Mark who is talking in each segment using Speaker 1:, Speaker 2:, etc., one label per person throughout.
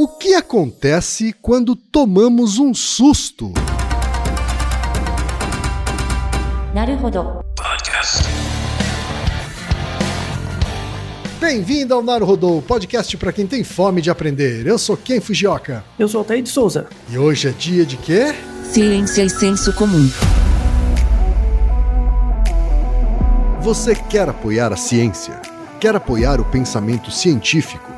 Speaker 1: O que acontece quando tomamos um susto? Bem-vindo ao Naruhodô, podcast para quem tem fome de aprender. Eu sou Ken Fujioka.
Speaker 2: Eu sou Altair de Souza.
Speaker 1: E hoje é dia de quê?
Speaker 3: Ciência e senso comum.
Speaker 1: Você quer apoiar a ciência? Quer apoiar o pensamento científico?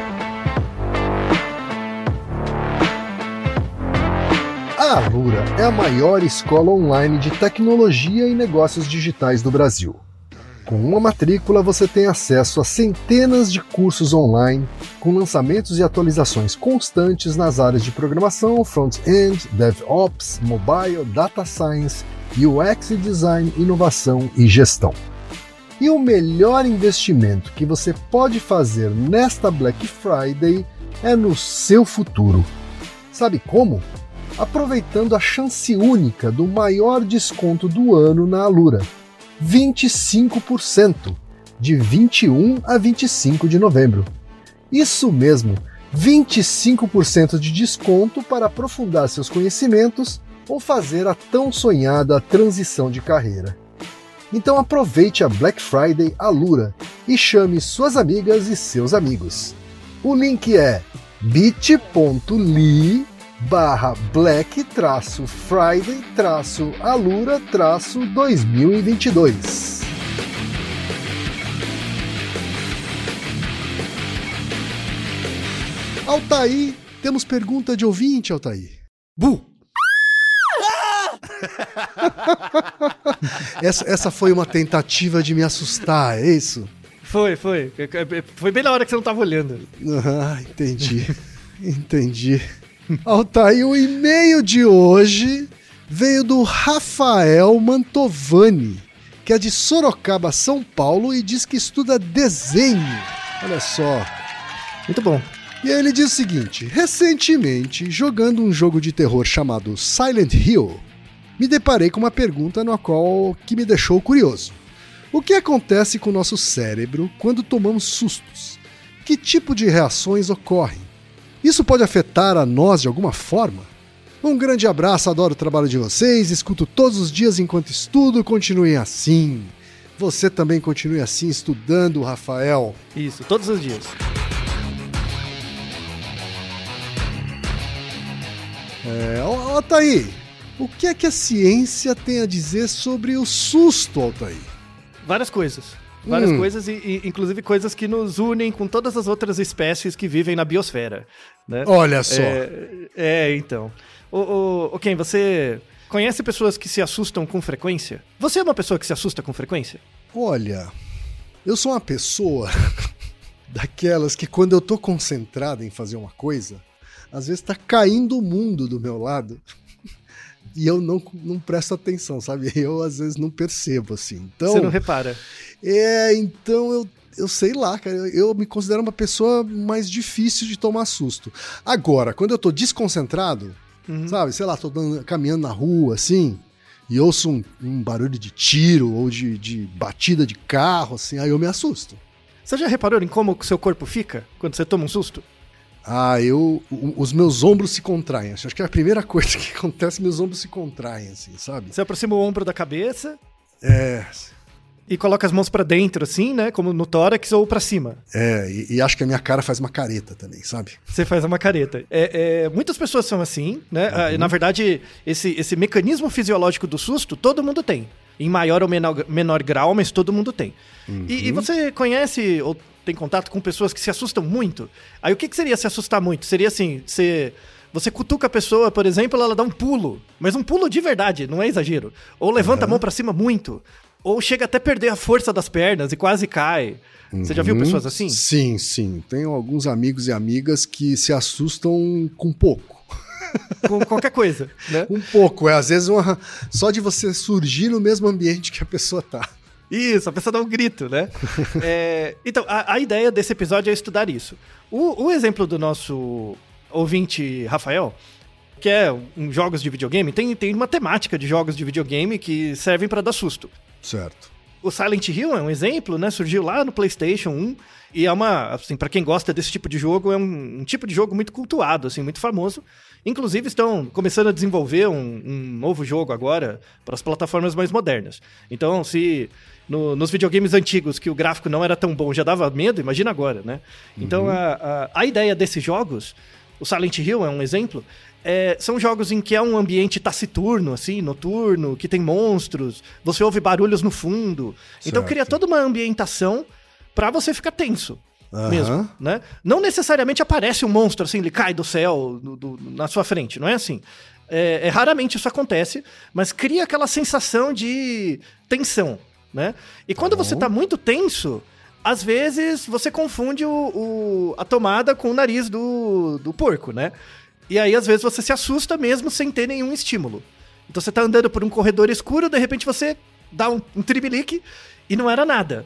Speaker 1: A Alura é a maior escola online de tecnologia e negócios digitais do Brasil. Com uma matrícula, você tem acesso a centenas de cursos online, com lançamentos e atualizações constantes nas áreas de programação, front-end, DevOps, mobile, data science, UX e design, inovação e gestão. E o melhor investimento que você pode fazer nesta Black Friday é no seu futuro. Sabe como? Aproveitando a chance única do maior desconto do ano na Alura. 25%, de 21 a 25 de novembro. Isso mesmo, 25% de desconto para aprofundar seus conhecimentos ou fazer a tão sonhada transição de carreira. Então aproveite a Black Friday Alura e chame suas amigas e seus amigos. O link é bit.ly barra black traço friday traço alura traço 2022 Altaí, temos pergunta de ouvinte, Altaí. Bu! essa, essa foi uma tentativa de me assustar, é isso?
Speaker 2: Foi, foi. Foi bem na hora que você não tava olhando.
Speaker 1: Ah, entendi. entendi. Altair, o e-mail de hoje veio do Rafael Mantovani, que é de Sorocaba, São Paulo, e diz que estuda desenho. Olha só.
Speaker 2: Muito bom.
Speaker 1: E aí ele diz o seguinte: recentemente, jogando um jogo de terror chamado Silent Hill, me deparei com uma pergunta no qual que me deixou curioso. O que acontece com o nosso cérebro quando tomamos sustos? Que tipo de reações ocorrem? Isso pode afetar a nós de alguma forma? Um grande abraço, adoro o trabalho de vocês, escuto todos os dias enquanto estudo, continuem assim. Você também continue assim estudando, Rafael.
Speaker 2: Isso, todos os dias.
Speaker 1: É, Altair, o que é que a ciência tem a dizer sobre o susto, Altair?
Speaker 2: Várias coisas. Várias
Speaker 1: Hum.
Speaker 2: coisas, e, e, inclusive coisas que nos unem com todas as outras espécies que vivem na biosfera. Né?
Speaker 1: Olha só.
Speaker 2: É, é, então. O, o, o Ken, você conhece pessoas que se assustam com frequência? Você é uma pessoa que se assusta com frequência?
Speaker 1: Olha, eu sou uma pessoa daquelas que quando eu tô concentrado em fazer uma coisa, às vezes tá caindo o mundo do meu lado. E eu não, não presto atenção, sabe? Eu às vezes não percebo, assim. Então,
Speaker 2: Você não repara.
Speaker 1: É, então eu, eu sei lá, cara. Eu, eu me considero uma pessoa mais difícil de tomar susto. Agora, quando eu tô desconcentrado,
Speaker 2: Uhum.
Speaker 1: sabe? Sei lá, tô dando- caminhando na rua, assim, e ouço um, um barulho de tiro ou de, de batida de carro, assim, aí eu me assusto.
Speaker 2: Você já reparou em como o seu corpo fica quando você toma um susto?
Speaker 1: Ah, eu. os meus ombros se contraem. Acho que é a primeira coisa que acontece, meus ombros se contraem, assim, sabe?
Speaker 2: Você aproxima o ombro da cabeça
Speaker 1: É.
Speaker 2: e coloca as mãos pra dentro, assim, né? Como no tórax ou pra cima.
Speaker 1: É, e, e acho que a minha cara faz uma careta também, sabe?
Speaker 2: Você faz uma careta. É, é, muitas pessoas são assim, né? Ah, Na verdade, esse, esse mecanismo fisiológico do susto, todo mundo tem. Em maior ou menor, menor grau, mas todo mundo tem. E, e você conhece ou tem contato com pessoas que se assustam muito? Aí o que, que seria se assustar muito? Seria assim, você, você cutuca a pessoa, por exemplo, ela dá um pulo, mas um pulo de verdade, não é exagero. Ou levanta a mão pra cima muito, ou chega até perder a força das pernas e quase cai. Você já viu
Speaker 1: Uhum.
Speaker 2: pessoas assim?
Speaker 1: Sim, sim. Tenho alguns amigos e amigas que se assustam com pouco.
Speaker 2: Com qualquer coisa, né?
Speaker 1: Um pouco, é às vezes uma... só de você surgir no mesmo ambiente que a pessoa tá.
Speaker 2: Isso, a pessoa dá um grito, né? É, então, a, a ideia desse episódio é estudar isso. O, o exemplo do nosso ouvinte Rafael, que é um jogos de videogame, tem, tem uma temática de jogos de videogame que servem para dar susto.
Speaker 1: Certo.
Speaker 2: O Silent Hill é um exemplo, né? Surgiu lá no PlayStation 1 e é uma, assim, para quem gosta desse tipo de jogo, é um, um tipo de jogo muito cultuado, assim, muito famoso. Inclusive estão começando a desenvolver um, um novo jogo agora para as plataformas mais modernas. Então, se no- nos videogames antigos que o gráfico não era tão bom já dava medo, imagina agora, né? Então, a, a, a ideia desses jogos, o Silent Hill é um exemplo, é, são jogos em que é um ambiente taciturno, assim, noturno, que tem monstros, você ouve barulhos no fundo. Então
Speaker 1: Certo.
Speaker 2: cria toda uma ambientação pra você ficar tenso.
Speaker 1: Aham.
Speaker 2: Mesmo, né? Não necessariamente aparece um monstro assim, ele cai do céu do- do- na sua frente, não é assim. É, é, raramente isso acontece, mas cria aquela sensação de tensão, né? E quando você tá muito tenso, às vezes você confunde o, o- a tomada com o nariz do, do porco, né? E aí, às vezes, você se assusta mesmo sem ter nenhum estímulo. Então você tá andando por um corredor escuro, de repente você dá um, um e não era nada.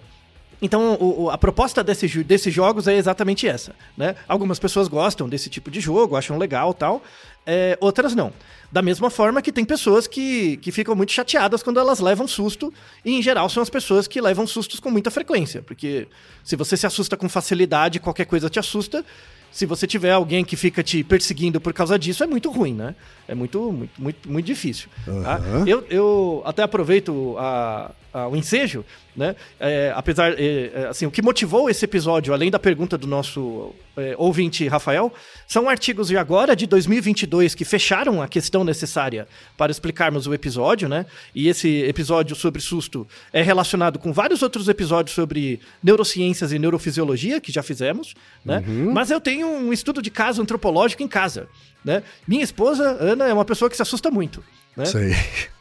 Speaker 2: Então, o- a proposta desse desses jogos é exatamente essa, né? Algumas pessoas gostam desse tipo de jogo, acham legal tal, é, outras não. Da mesma forma que tem pessoas que, que ficam muito chateadas quando elas levam susto, e em geral são as pessoas que levam sustos com muita frequência, porque se você se assusta com facilidade, qualquer coisa te assusta, se você tiver alguém que fica te perseguindo por causa disso, é muito ruim, né? É muito, muito, muito, muito difícil. tá?
Speaker 1: Aham.
Speaker 2: Eu, eu até aproveito a- a- o ensejo, né? É, apesar, é, é, assim, o que motivou esse episódio, além da pergunta do nosso é, ouvinte Rafael, são artigos de agora, de 2022, que fecharam a questão necessária para explicarmos o episódio, né? E esse episódio sobre susto é relacionado com vários outros episódios sobre neurociências e neurofisiologia que já fizemos, né? Mas eu tenho um estudo de caso antropológico em casa, né? Minha esposa, Ana, é uma pessoa que se assusta muito, né?
Speaker 1: Aí.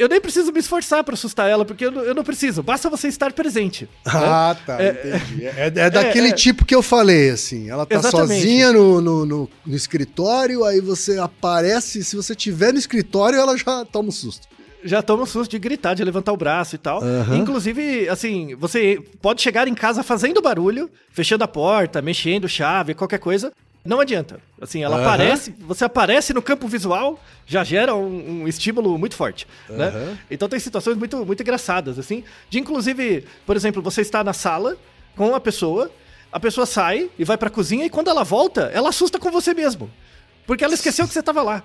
Speaker 2: Eu nem preciso me esforçar para assustar ela, porque eu não, eu não preciso. Basta você estar presente.
Speaker 1: Ah, tá, entendi. É, é daquele
Speaker 2: é.
Speaker 1: tipo que eu falei, assim. Ela tá
Speaker 2: Exatamente.
Speaker 1: sozinha no, no, no- no escritório, aí você aparece, se você tiver no escritório, ela já toma um susto.
Speaker 2: Já toma um susto de gritar, de levantar o braço e tal.
Speaker 1: Aham.
Speaker 2: Inclusive, assim, você pode chegar em casa fazendo barulho, fechando a porta, mexendo chave, qualquer coisa. Não adianta. Assim, ela
Speaker 1: Aham.
Speaker 2: aparece, você aparece no campo visual, já gera um, um estímulo muito forte, né?
Speaker 1: Aham.
Speaker 2: Então tem situações muito, muito engraçadas, assim. De inclusive, por exemplo, você está na sala com a pessoa, a pessoa sai e vai pra cozinha e quando ela volta, ela assusta com você mesmo. Porque ela esqueceu que você estava lá.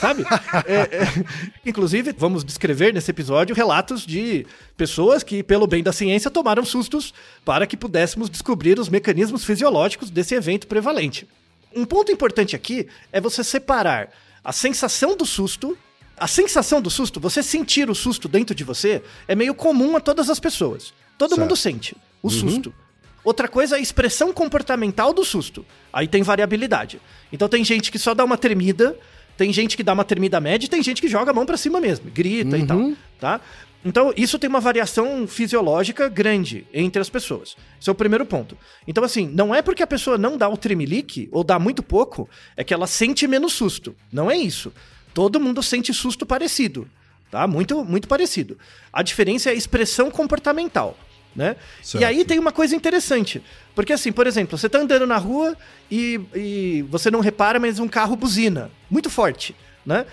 Speaker 2: Sabe? É, é, inclusive, vamos descrever nesse episódio relatos de pessoas que, pelo bem da ciência, tomaram sustos para que pudéssemos descobrir os mecanismos fisiológicos desse evento prevalente. Um ponto importante aqui é você separar a sensação do susto. A sensação do susto, você sentir o susto dentro de você, é meio comum a todas as pessoas. Todo
Speaker 1: Certo.
Speaker 2: mundo sente o susto. Outra coisa é a expressão comportamental do susto. Aí tem variabilidade. Então tem gente que só dá uma tremida, tem gente que dá uma tremida média e tem gente que joga a mão pra cima mesmo, grita e tal, tá? Então isso tem uma variação fisiológica grande entre as pessoas. Esse é o primeiro ponto. Então assim, não é porque a pessoa não dá o tremelique ou dá muito pouco, é que ela sente menos susto. Não é isso. Todo mundo sente susto parecido, tá? Muito muito parecido. A diferença é a expressão comportamental né?
Speaker 1: Certo.
Speaker 2: E aí tem uma coisa interessante. Porque assim, por exemplo, você tá andando na rua e, e você não repara, mas um carro buzina. Muito forte, né?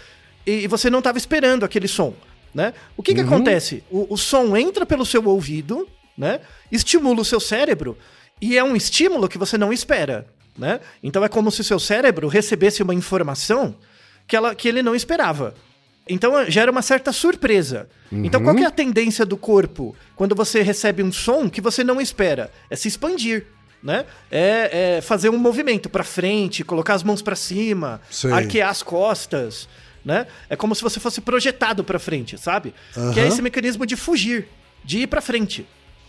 Speaker 2: E, e você não estava esperando aquele som, né? O que que acontece? O, o som entra pelo seu ouvido, né? Estimula o seu cérebro e é um estímulo que você não espera, né? Então é como se o seu cérebro recebesse uma informação que, ela, que ele não esperava. Então gera uma certa surpresa. Então qual é a tendência do corpo quando você recebe um som que você não espera? É se expandir, né? É, é fazer um movimento pra frente, colocar as mãos pra cima,
Speaker 1: Sei.
Speaker 2: arquear as costas, né? É como se você fosse projetado para frente, sabe? Que é esse mecanismo de fugir, de ir para frente.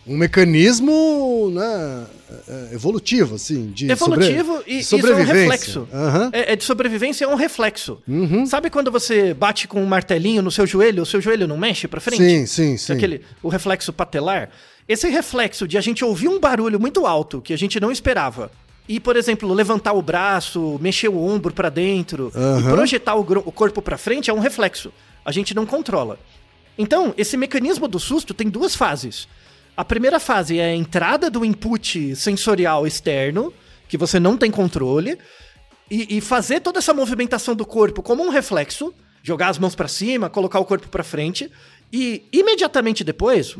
Speaker 1: Um mecanismo né, é, evolutivo, assim, de
Speaker 2: Evolutivo
Speaker 1: sobre-
Speaker 2: e
Speaker 1: de
Speaker 2: isso é um
Speaker 1: sobrevivência.
Speaker 2: reflexo.
Speaker 1: Aham.
Speaker 2: É, é de sobrevivência, é um reflexo.
Speaker 1: Uhum.
Speaker 2: Sabe quando você bate com um martelinho no seu joelho, o seu joelho não mexe para frente?
Speaker 1: Sim, sim, sim.
Speaker 2: Aquele, o reflexo patelar. Esse reflexo de a gente ouvir um barulho muito alto que a gente não esperava. E, por exemplo, levantar o braço, mexer o ombro pra dentro e
Speaker 1: Aham.
Speaker 2: projetar o, o corpo pra frente é um reflexo. A gente não controla. Então, esse mecanismo do susto tem duas fases. A primeira fase é a entrada do input sensorial externo, que você não tem controle, e, e fazer toda essa movimentação do corpo como um reflexo, jogar as mãos pra cima, colocar o corpo pra frente, e imediatamente depois,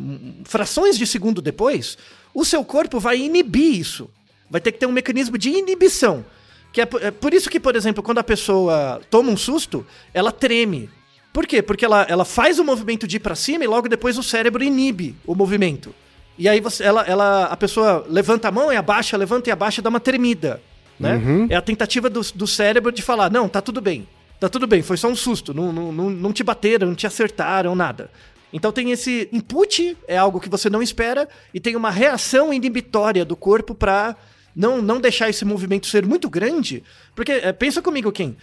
Speaker 2: frações de segundo depois, o seu corpo vai inibir isso. Vai ter que ter um mecanismo de inibição. Que é, por- é por isso que, por exemplo, quando a pessoa toma um susto, ela treme. Por quê? Porque ela, ela faz o movimento de ir pra cima e logo depois o cérebro inibe o movimento. E aí você, ela, ela, a pessoa levanta a mão e abaixa, levanta e abaixa, dá uma tremida. Né? É a tentativa do, do cérebro de falar: não, tá tudo bem. Tá tudo bem, foi só um susto. Não, não, não, não te bateram, não te acertaram, nada. Então tem esse input, é algo que você não espera, e tem uma reação inibitória do corpo pra não, não deixar esse movimento ser muito grande. Porque, é, pensa comigo, Kim.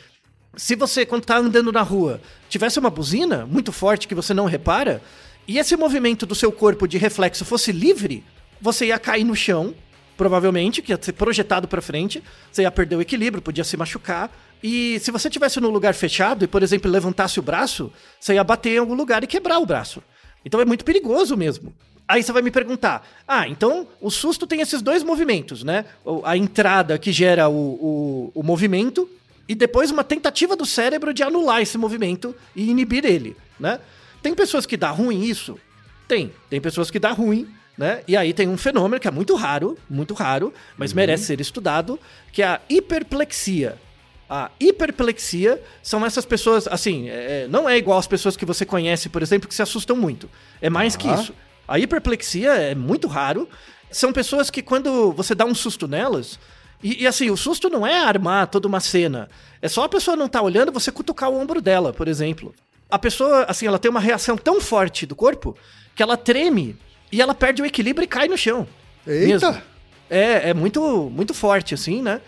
Speaker 2: Se você, quando tá andando na rua, tivesse uma buzina muito forte que você não repara, e esse movimento do seu corpo de reflexo fosse livre, você ia cair no chão, provavelmente, que ia ser projetado pra frente, você ia perder o equilíbrio, podia se machucar. E se você tivesse num lugar fechado e, por exemplo, levantasse o braço, você ia bater em algum lugar e quebrar o braço. Então é muito perigoso mesmo. Aí você vai me perguntar: ah, então o susto tem esses dois movimentos, né? A entrada que gera o, o, o movimento e depois uma tentativa do cérebro de anular esse movimento e inibir ele, né? Tem pessoas que dá ruim isso? Tem. Tem pessoas que dá ruim, né? E aí tem um fenômeno que é muito raro, muito raro, mas merece ser estudado, que é a hiperplexia. A hiperplexia são essas pessoas, assim, é- é- não é igual as pessoas que você conhece, por exemplo, que se assustam muito. É mais que
Speaker 1: Ah.
Speaker 2: isso. A hiperplexia é muito raro. São pessoas que quando você dá um susto nelas, e, e assim, o susto não é armar toda uma cena. É só a pessoa não estar olhando, você cutucar o ombro dela, por exemplo. A pessoa, assim, ela tem uma reação tão forte do corpo que ela treme e ela perde o equilíbrio e cai no chão.
Speaker 1: Eita!
Speaker 2: Mesmo. É, é muito, muito forte, assim, né?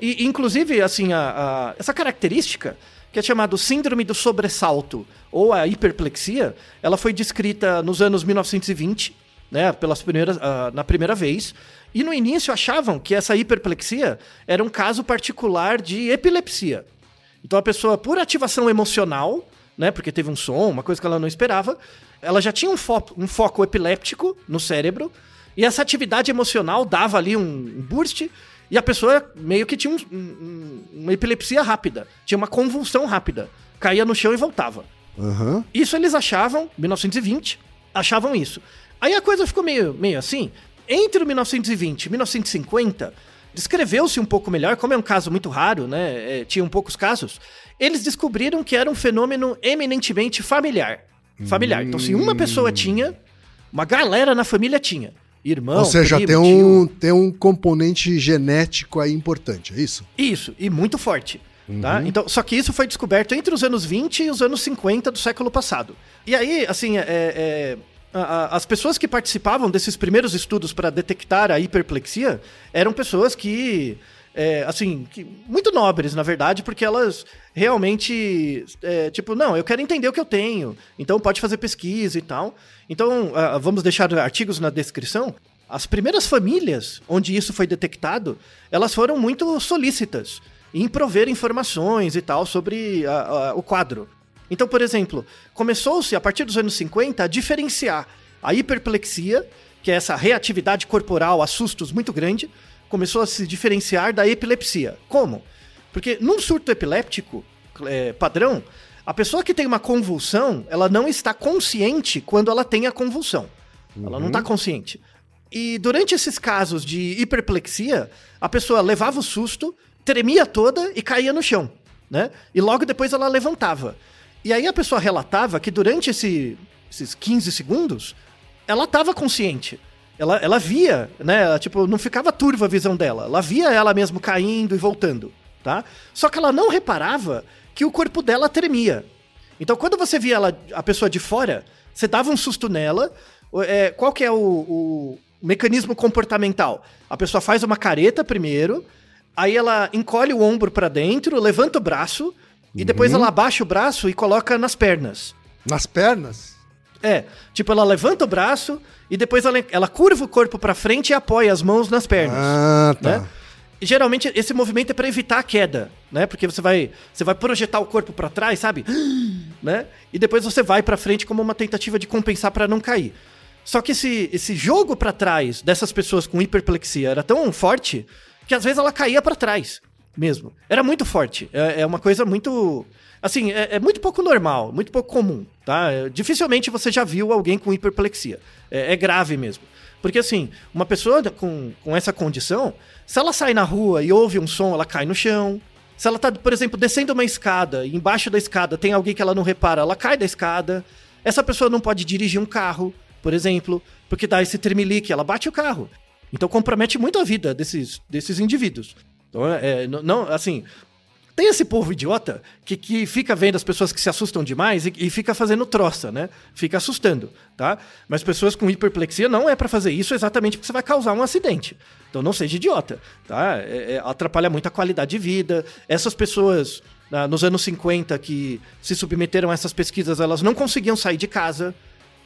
Speaker 2: E, inclusive, assim, a, a- essa característica, que é chamado síndrome do sobressalto, ou a hiperplexia, ela foi descrita nos anos 1920, né, pelas primeiras, ah, na primeira vez, e no início achavam que essa hiperplexia era um caso particular de epilepsia. Então a pessoa, por ativação emocional, né, porque teve um som, uma coisa que ela não esperava, ela já tinha um, fo um foco epiléptico no cérebro, e essa atividade emocional dava ali um, um burst, e a pessoa meio que tinha um- um- uma epilepsia rápida, tinha uma convulsão rápida, caía no chão e voltava.
Speaker 1: Aham.
Speaker 2: Isso eles achavam, 1920, achavam isso. Aí a coisa ficou meio, meio assim. Entre o 1920 e 1950, descreveu-se um pouco melhor, como é um caso muito raro, né? é, tinham poucos casos. Eles descobriram que era um fenômeno eminentemente familiar. Familiar. Então, se uma pessoa tinha, uma galera na família tinha. Irmão,
Speaker 1: Ou seja,
Speaker 2: primo,
Speaker 1: tem
Speaker 2: tio.
Speaker 1: um, tem um componente genético aí importante, é isso?
Speaker 2: Isso, e muito forte. Tá? Então, só que isso foi descoberto entre os anos 20 e os anos 50 do século passado. E aí, assim, é, é, as pessoas que participavam desses primeiros estudos para detectar a hiperplexia eram pessoas que, é, assim, que- muito nobres, na verdade, porque elas realmente, é, tipo, não, eu quero entender o que eu tenho, então pode fazer pesquisa e tal. Então, ah, vamos deixar artigos na descrição. As primeiras famílias onde isso foi detectado, elas foram muito solícitas em prover informações e tal sobre a- a- o quadro. Então, por exemplo, começou-se a partir dos anos 50 a diferenciar a hiperplexia, que é essa reatividade corporal a sustos muito grande, começou a se diferenciar da epilepsia. Como? Porque num surto epiléptico é, padrão, a pessoa que tem uma convulsão, ela não está consciente quando ela tem a convulsão. Ela não está consciente. E durante esses casos de hiperplexia, a pessoa levava o susto, tremia toda e caía no chão, né? E logo depois ela levantava. E aí a pessoa relatava que durante esse- esses 15 segundos, ela estava consciente. Ela, ela via, né? Ela, tipo, não ficava turva a visão dela. Ela via ela mesmo caindo e voltando, tá? Só que ela não reparava que o corpo dela tremia. Então, quando você via ela, a pessoa de fora, você dava um susto nela. É, qual que é o, o mecanismo comportamental? A pessoa faz uma careta primeiro, aí ela encolhe o ombro para dentro, levanta o braço, e depois ela abaixa o braço e coloca nas pernas.
Speaker 1: Nas pernas?
Speaker 2: É, tipo, ela levanta o braço e depois ela, ela curva o corpo pra frente e apoia as mãos nas pernas.
Speaker 1: Ah, tá.
Speaker 2: né? E geralmente esse movimento é pra evitar a queda, né? Porque você vai, você vai projetar o corpo pra trás, sabe? né? E depois você vai pra frente como uma tentativa de compensar pra não cair. Só que esse, esse jogo pra trás dessas pessoas com hiperplexia era tão forte que às vezes ela caía pra trás mesmo. Era muito forte. É, é uma coisa muito. Assim, é, é muito pouco normal, muito pouco comum, tá? É, dificilmente você já viu alguém com hiperplexia. É, é grave mesmo. Porque, assim, uma pessoa com, com essa condição, se ela sai na rua e ouve um som, ela cai no chão. Se ela tá, por exemplo, descendo uma escada e embaixo da escada tem alguém que ela não repara, ela cai da escada. Essa pessoa não pode dirigir um carro, por exemplo, porque dá esse tremelique, ela bate o carro. Então compromete muito a vida desses, desses indivíduos. Então, é, não- não, assim, tem esse povo idiota que, que fica vendo as pessoas que se assustam demais e, e fica fazendo troça, né? Fica assustando, tá? Mas pessoas com hiperplexia não é pra fazer isso exatamente porque você vai causar um acidente. Então não seja idiota, tá? É- é- atrapalha muito a qualidade de vida. Essas pessoas, nos anos 50, que se submeteram a essas pesquisas, elas não conseguiam sair de casa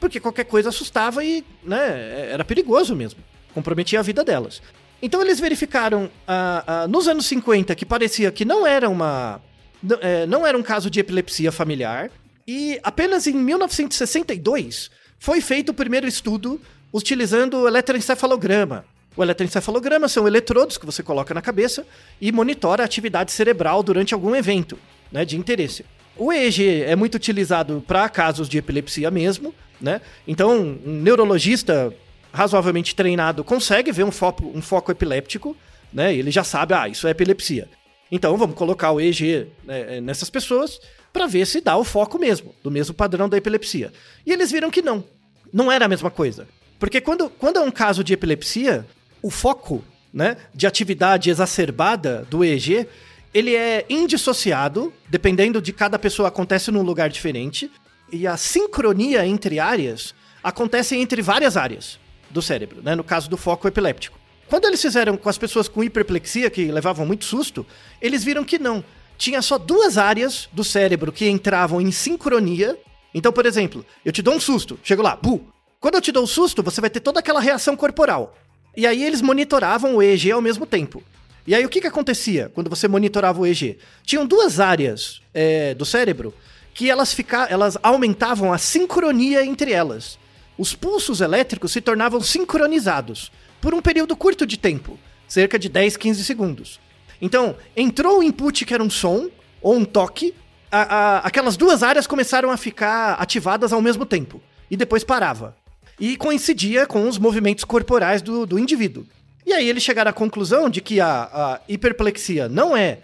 Speaker 2: porque qualquer coisa assustava e, né, era perigoso mesmo. Comprometia a vida delas. Então eles verificaram ah, ah, nos anos 50 que parecia que não era uma. n- eh, não era um caso de epilepsia familiar. E apenas em 1962 foi feito o primeiro estudo utilizando o eletroencefalograma. O eletroencefalograma são eletrodos que você coloca na cabeça e monitora a atividade cerebral durante algum evento né, de interesse. O EEG é muito utilizado para casos de epilepsia mesmo, né? Então, um neurologista razoavelmente treinado consegue ver um foco, um foco epiléptico, né? Ele já sabe, ah, isso é epilepsia. Então, vamos colocar o EEG né, nessas pessoas para ver se dá o foco mesmo, do mesmo padrão da epilepsia. E eles viram que não. Não era a mesma coisa. Porque quando, quando é um caso de epilepsia, o foco né, de atividade exacerbada do EEG, ele é indissociado, dependendo de cada pessoa, acontece num lugar diferente. E a sincronia entre áreas acontece entre várias áreas do cérebro, né, no caso do foco epiléptico. Quando eles fizeram com as pessoas com hiperplexia, que levavam muito susto, eles viram que não. Tinha só duas áreas do cérebro que entravam em sincronia. Então, por exemplo, eu te dou um susto, chego lá, bu. Quando eu te dou um susto, você vai ter toda aquela reação corporal. E aí eles monitoravam o EEG ao mesmo tempo. E aí o que, que acontecia quando você monitorava o EEG? Tinham duas áreas é, do cérebro que elas, fica... elas aumentavam a sincronia entre elas. Os pulsos elétricos se tornavam sincronizados por um período curto de tempo, cerca de 10, 15 segundos. Então, entrou o input que era um som ou um toque, a- a- aquelas duas áreas começaram a ficar ativadas ao mesmo tempo e depois parava. E coincidia com os movimentos corporais do, do indivíduo. E aí eles chegaram à conclusão de que a, a hiperplexia não é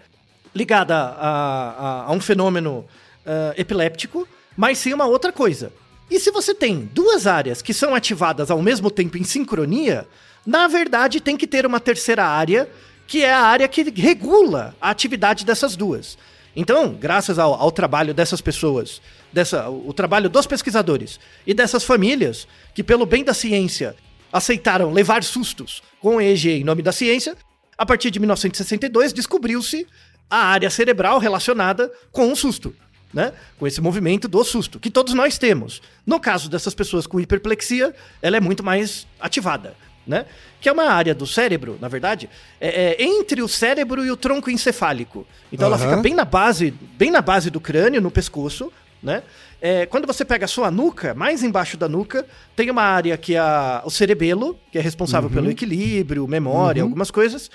Speaker 2: ligada a, a- um fenômeno ah, epiléptico, mas sim uma outra coisa. E se você tem duas áreas que são ativadas ao mesmo tempo em sincronia, na verdade tem que ter uma terceira área, que é a área que regula a atividade dessas duas. Então, graças ao, ao trabalho dessas pessoas, dessa, o trabalho dos pesquisadores e dessas famílias, que pelo bem da ciência aceitaram levar sustos com o EEG em nome da ciência, a partir de 1962 descobriu-se a área cerebral relacionada com o susto, né? Com esse movimento do susto, que todos nós temos. No caso dessas pessoas com hiperplexia, ela é muito mais ativada, né? Que é uma área do cérebro, na verdade, é, é entre o cérebro e o tronco encefálico. Então ela
Speaker 1: Aham.
Speaker 2: fica bem na base, bem na base do crânio, no pescoço, né? É, quando você pega a sua nuca, mais embaixo da nuca, tem uma área que é o cerebelo, que é responsável pelo equilíbrio, memória, algumas coisas.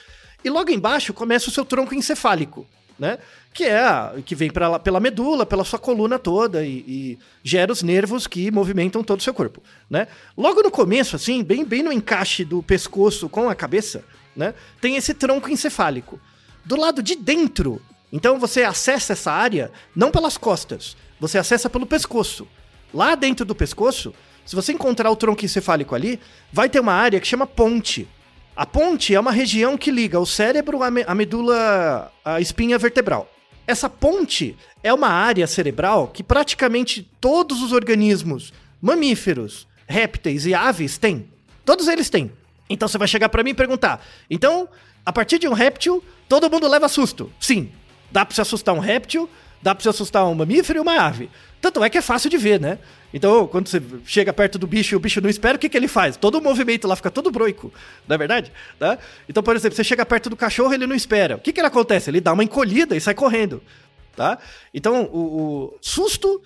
Speaker 2: E logo embaixo começa o seu tronco encefálico, né? Que é a, que vem pra, pela medula, pela sua coluna toda e, e gera os nervos que movimentam todo o seu corpo, né? Logo no começo, assim, bem, bem no encaixe do pescoço com a cabeça, né? Tem esse tronco encefálico. Do lado de dentro, então você acessa essa área não pelas costas, você acessa pelo pescoço. Lá dentro do pescoço, se você encontrar o tronco encefálico ali, vai ter uma área que chama ponte. A ponte é uma região que liga o cérebro à, me- à medula, à espinha vertebral. essa ponte é uma área cerebral que praticamente todos os organismos, mamíferos, répteis e aves têm. Todos eles têm. Então você vai chegar para mim e perguntar: então, a partir de um réptil, todo mundo leva susto? Sim. Dá pra se assustar um réptil, dá pra se assustar um mamífero e uma ave. Tanto é que é fácil de ver, né? Então, quando você chega perto do bicho e o bicho não espera, o que, que ele faz? Todo o movimento lá fica todo broico, não é verdade? Tá? Então, por exemplo, você chega perto do cachorro ele não espera. O que, que ele acontece? Ele dá uma encolhida e sai correndo. Tá? Então, o, o susto,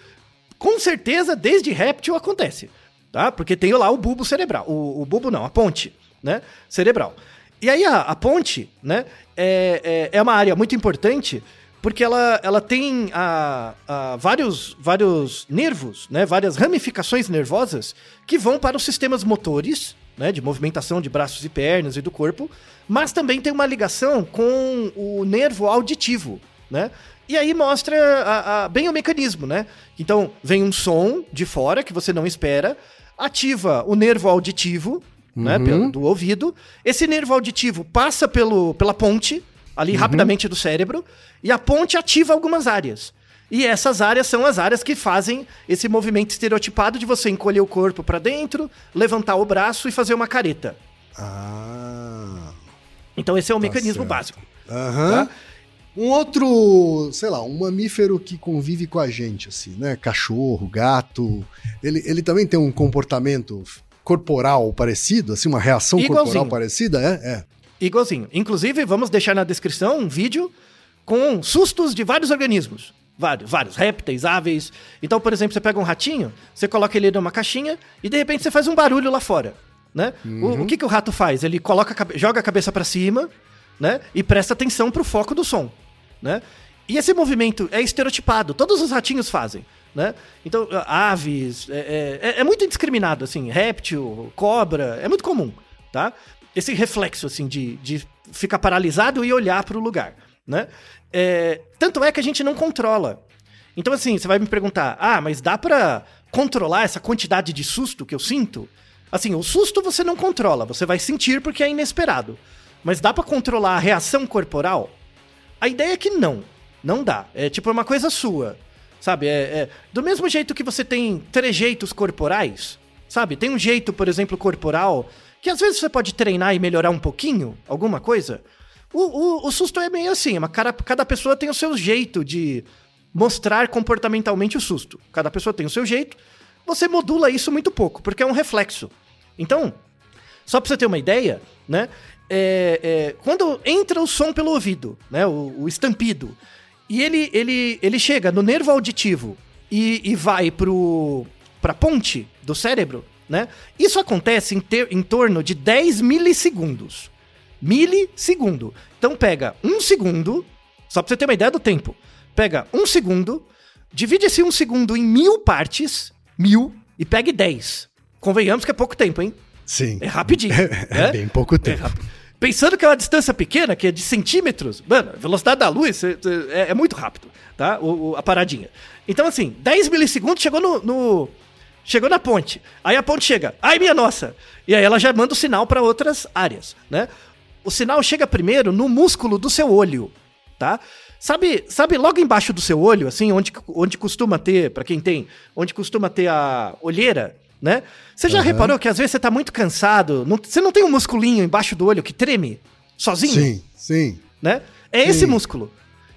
Speaker 2: com certeza, desde réptil acontece. Tá? Porque tem lá o bulbo cerebral. O, o bulbo não, a ponte né? cerebral. E aí a, a ponte né, é, é, é uma área muito importante porque ela, ela tem a, a vários, vários nervos, né, várias ramificações nervosas que vão para os sistemas motores, né, de movimentação de braços e pernas e do corpo, mas também tem uma ligação com o nervo auditivo, né? E aí mostra a, a, bem o mecanismo, né? Então vem um som de fora que você não espera, ativa o nervo auditivo, né,
Speaker 1: Uhum.
Speaker 2: pelo- do ouvido. Esse nervo auditivo passa pelo, pela ponte, ali rapidamente do cérebro, e a ponte ativa algumas áreas. E essas áreas são as áreas que fazem esse movimento estereotipado de você encolher o corpo para dentro, levantar o braço e fazer uma careta.
Speaker 1: Ah.
Speaker 2: Então esse é o mecanismo
Speaker 1: certo.
Speaker 2: básico.
Speaker 1: Aham.
Speaker 2: Tá?
Speaker 1: Um outro, sei lá, um mamífero que convive com a gente, assim, né? Cachorro, gato. Ele, ele também tem um comportamento corporal parecido, assim, uma reação corporal
Speaker 2: Igualzinho.
Speaker 1: parecida, é? É.
Speaker 2: Igualzinho. Inclusive, vamos deixar na descrição um vídeo com sustos de vários organismos. Vários, vários. Répteis, aves. Então, por exemplo, você pega um ratinho, você coloca ele numa caixinha e de repente você faz um barulho lá fora. Né? O, o que, que o rato faz? Ele coloca, joga a cabeça para cima né? e presta atenção pro foco do som. Né? E esse movimento é estereotipado, todos os ratinhos fazem. Né? Então, aves, é, é- é muito indiscriminado, assim, réptil, cobra, é muito comum, tá? Esse reflexo, assim, de, de ficar paralisado e olhar para o lugar, né? É, tanto é que a gente não controla. Então, assim, você vai me perguntar, ah, mas dá pra controlar essa quantidade de susto que eu sinto? Assim, o susto você não controla, você vai sentir porque é inesperado. Mas dá pra controlar a reação corporal? A ideia é que não. Não dá. É tipo uma coisa sua. Sabe? É, é- do mesmo jeito que você tem trejeitos corporais, sabe? Tem um jeito, por exemplo, corporal, que às vezes você pode treinar e melhorar um pouquinho, alguma coisa. O, o, o susto é meio assim, uma cara, cada pessoa tem o seu jeito de mostrar comportamentalmente o susto. Cada pessoa tem o seu jeito. Você modula isso muito pouco, porque é um reflexo. Então, só pra você ter uma ideia, né? é, é, quando entra o som pelo ouvido, né? O, o estampido, e ele, ele, ele chega no nervo auditivo e, e vai pro, pra ponte do cérebro, né? Isso acontece em, ter- em torno de 10 milissegundos. Milissegundo. Então pega um segundo, só pra você ter uma ideia do tempo. Pega um segundo, divide esse um segundo em mil partes, mil, e pegue 10. Convenhamos que é pouco tempo, hein?
Speaker 1: Sim.
Speaker 2: É rapidinho.
Speaker 1: É,
Speaker 2: né?
Speaker 1: bem pouco
Speaker 2: É
Speaker 1: tempo.
Speaker 2: rápido. Pensando que é uma distância pequena, que é de centímetros, mano, a velocidade da luz é, é muito rápido, tá? O, o- a paradinha. Então, assim, 10 milissegundos chegou no, no- Chegou na ponte. Aí a ponte chega. Ai, minha nossa! E aí ela já manda o sinal para outras áreas, né? O sinal chega primeiro no músculo do seu olho, tá? Sabe, sabe logo embaixo do seu olho, assim, onde, onde costuma ter, pra quem tem, onde costuma ter a olheira, né? Você já
Speaker 1: Aham.
Speaker 2: reparou que às vezes você tá muito cansado, não- você não tem um musculinho embaixo do olho que treme sozinho,
Speaker 1: Sim, sim.
Speaker 2: né? É esse
Speaker 1: Sim.
Speaker 2: músculo.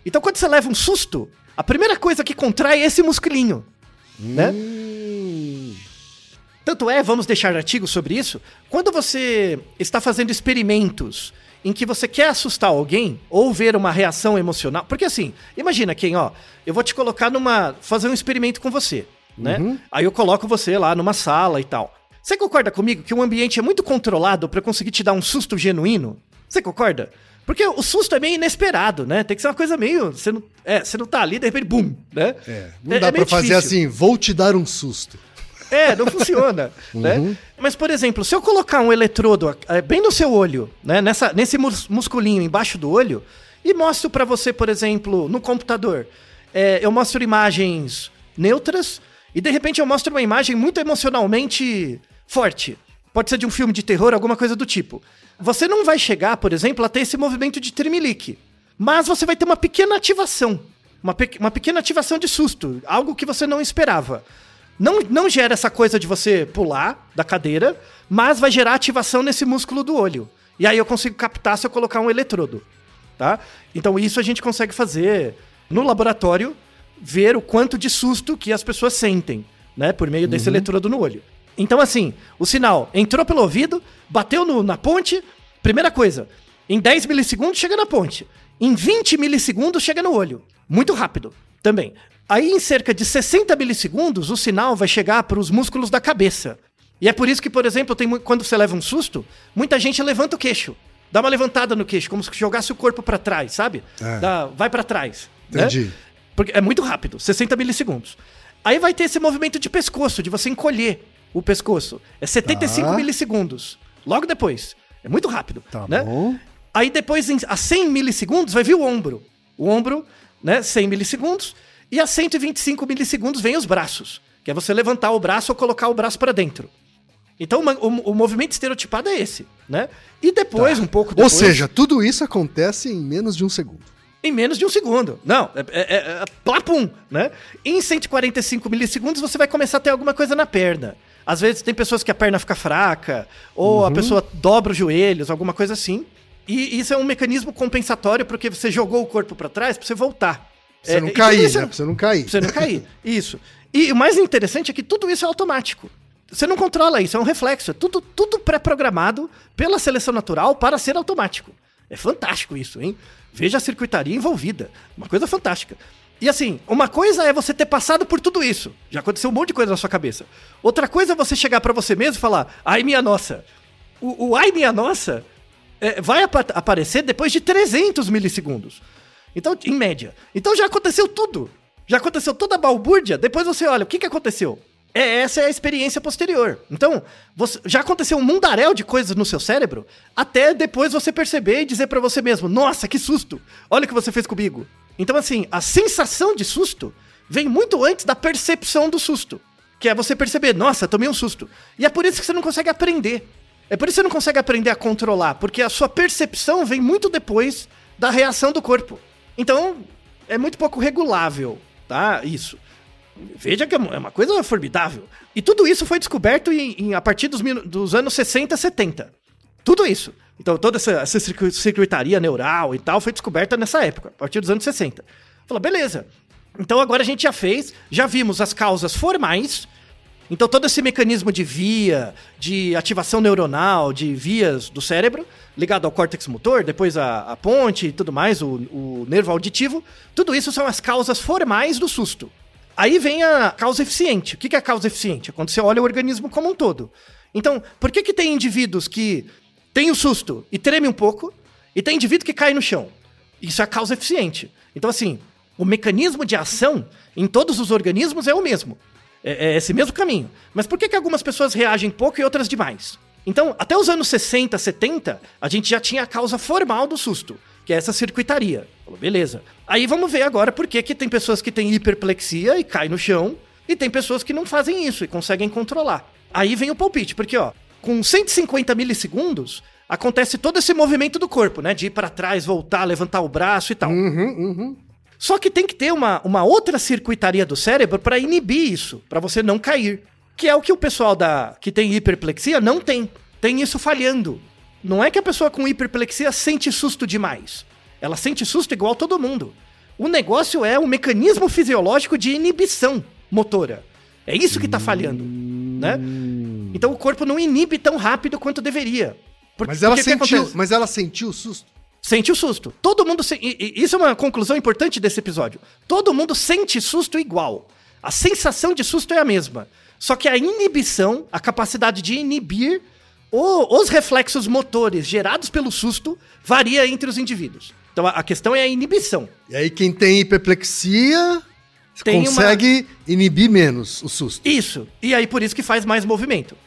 Speaker 2: Então quando você leva um susto, a primeira coisa que contrai é esse musculinho, né? Tanto é, vamos deixar artigos sobre isso, quando você está fazendo experimentos em que você quer assustar alguém ou ver uma reação emocional. Porque assim, imagina quem, ó, eu vou te colocar numa. fazer um experimento com você, né?
Speaker 1: Uhum.
Speaker 2: Aí eu coloco você lá numa sala e tal. Você concorda comigo que o ambiente é muito controlado pra conseguir te dar um susto genuíno? Você concorda? Porque o susto é meio inesperado, né? Tem que ser uma coisa meio. Você não, é, você não tá ali, de repente, bum, né?
Speaker 1: é, não dá pra
Speaker 2: meio
Speaker 1: fazer
Speaker 2: difícil.
Speaker 1: assim, vou te dar um susto.
Speaker 2: É, não funciona, né? Mas, por exemplo, se eu colocar um eletrodo eh, bem no seu olho, né, nessa, nesse mus- musculinho embaixo do olho, e mostro pra você, por exemplo, no computador, eh, eu mostro imagens neutras, e de repente eu mostro uma imagem muito emocionalmente forte. Pode ser de um filme de terror, alguma coisa do tipo. Você não vai chegar, por exemplo, a ter esse movimento de tremelique. Mas você vai ter uma pequena ativação uma, pe uma pequena ativação de susto, algo que você não esperava. Não, não gera essa coisa de você pular da cadeira, mas vai gerar ativação nesse músculo do olho. E aí eu consigo captar se eu colocar um eletrodo, tá? Então isso a gente consegue fazer no laboratório, ver o quanto de susto que as pessoas sentem, né, por meio desse
Speaker 1: Uhum.
Speaker 2: eletrodo no olho. Então assim, o sinal entrou pelo ouvido, bateu no- na ponte, primeira coisa, em 10 milissegundos chega na ponte. Em 20 milissegundos chega no olho. Muito rápido também. Aí, em cerca de 60 milissegundos, o sinal vai chegar para os músculos da cabeça. E é por isso que, por exemplo, tem, quando você leva um susto, muita gente levanta o queixo. Dá uma levantada no queixo, como se jogasse o corpo para trás, sabe?
Speaker 1: É.
Speaker 2: Dá- vai para trás. né?
Speaker 1: Entendi.
Speaker 2: Porque é muito rápido, 60 milissegundos. Aí vai ter esse movimento de pescoço, de você encolher o pescoço. É 75
Speaker 1: Tá.
Speaker 2: milissegundos. Logo depois. É muito rápido.
Speaker 1: Tá
Speaker 2: né?
Speaker 1: bom.
Speaker 2: Aí depois, a 100 milissegundos, vai vir o ombro. O ombro, né, 100 milissegundos. E a 125 milissegundos vem os braços. Que é você levantar o braço ou colocar o braço para dentro. Então o, o- movimento estereotipado é esse, né? E depois, um pouco
Speaker 1: Tá. Ou
Speaker 2: depois...
Speaker 1: seja, tudo isso acontece em menos de um segundo.
Speaker 2: Em menos de um segundo. Não, é, é, é, é plapum, né? Em 145 milissegundos você vai começar a ter alguma coisa na perna. Às vezes tem pessoas que a perna fica fraca, ou a pessoa dobra os joelhos, alguma coisa assim. E isso é um mecanismo compensatório porque você jogou o corpo pra trás pra você voltar.
Speaker 1: Pra
Speaker 2: É,
Speaker 1: você não cair,
Speaker 2: isso-
Speaker 1: né? Pra você não cair.
Speaker 2: Pra você não cair. Isso. E o mais interessante é que tudo isso é automático. Você não controla isso, é um reflexo. É tudo, tudo pré-programado pela seleção natural para ser automático. É fantástico isso, hein? Veja a circuitaria envolvida. Uma coisa fantástica. E assim, uma coisa é você ter passado por tudo isso. Já aconteceu um monte de coisa na sua cabeça. Outra coisa é você chegar pra você mesmo e falar: ai minha nossa. O, o ai minha nossa é, vai apa- aparecer depois de 300 milissegundos. Então, em média. Então já aconteceu tudo. Já aconteceu toda a balbúrdia. Depois você olha, o que, que aconteceu? É, essa é a experiência posterior. Então, você- já aconteceu um mundaréu de coisas no seu cérebro, até depois você perceber e dizer pra você mesmo: Nossa, que susto! Olha o que você fez comigo. Então, assim, a sensação de susto vem muito antes da percepção do susto. Que é você perceber, nossa, tomei um susto. E é por isso que você não consegue aprender. É por isso que você não consegue aprender a controlar, porque a sua percepção vem muito depois da reação do corpo. Então, é muito pouco regulável, tá? Isso. Veja que é uma é uma coisa formidável. E tudo isso foi descoberto em- em- a partir dos, dos anos 60, 70. Tudo isso. Então, toda essa, essa circu- circuitaria neural e tal foi descoberta nessa época, a partir dos anos 60. Falou, beleza. Então agora a gente já fez, já vimos as causas formais. Então todo esse mecanismo de via, de ativação neuronal, de vias do cérebro, ligado ao córtex motor, depois a, a ponte e tudo mais, o, o nervo auditivo, tudo isso são as causas formais do susto. Aí vem a causa eficiente. O que é a causa eficiente? É quando você olha o organismo como um todo. Então, por que, que tem indivíduos que têm o susto e tremem um pouco, e tem indivíduo que cai no chão? Isso é a causa eficiente. Então, assim, o mecanismo de ação em todos os organismos é o mesmo. É, é esse mesmo caminho. Mas por que, que algumas pessoas reagem pouco e outras demais? Então, até os anos 60, 70, a gente já tinha a causa formal do susto, que é essa circuitaria. Falou, beleza. Aí vamos ver agora por que, que tem pessoas que têm hiperplexia e caem no chão, e tem pessoas que não fazem isso e conseguem controlar. Aí vem o palpite, porque ó, com 150 milissegundos, acontece todo esse movimento do corpo, né? De ir pra trás, voltar, levantar o braço e tal.
Speaker 1: Uhum, uhum.
Speaker 2: Só que tem que ter uma, uma outra circuitaria do cérebro para inibir isso, para você não cair. Que é o que o pessoal da que tem hiperplexia não tem. Tem isso falhando. Não é que a pessoa com hiperplexia sente susto demais. Ela sente susto igual todo mundo. O negócio é o mecanismo fisiológico de inibição motora. É isso que tá falhando, né? Então o corpo não inibe tão rápido quanto deveria. Por-
Speaker 1: Mas ela sentiu, mas ela sentiu o susto.
Speaker 2: Sente o susto. Todo mundo. se- e- e- Isso é uma conclusão importante desse episódio. Todo mundo sente susto igual. A sensação de susto é a mesma. Só que a inibição, a capacidade de inibir o- os reflexos motores gerados pelo susto, varia entre os indivíduos. Então a, a questão é a inibição.
Speaker 1: E aí quem tem hiperplexia
Speaker 2: Tem
Speaker 1: consegue inibir menos o susto.
Speaker 2: Isso. E aí por isso que faz mais movimento.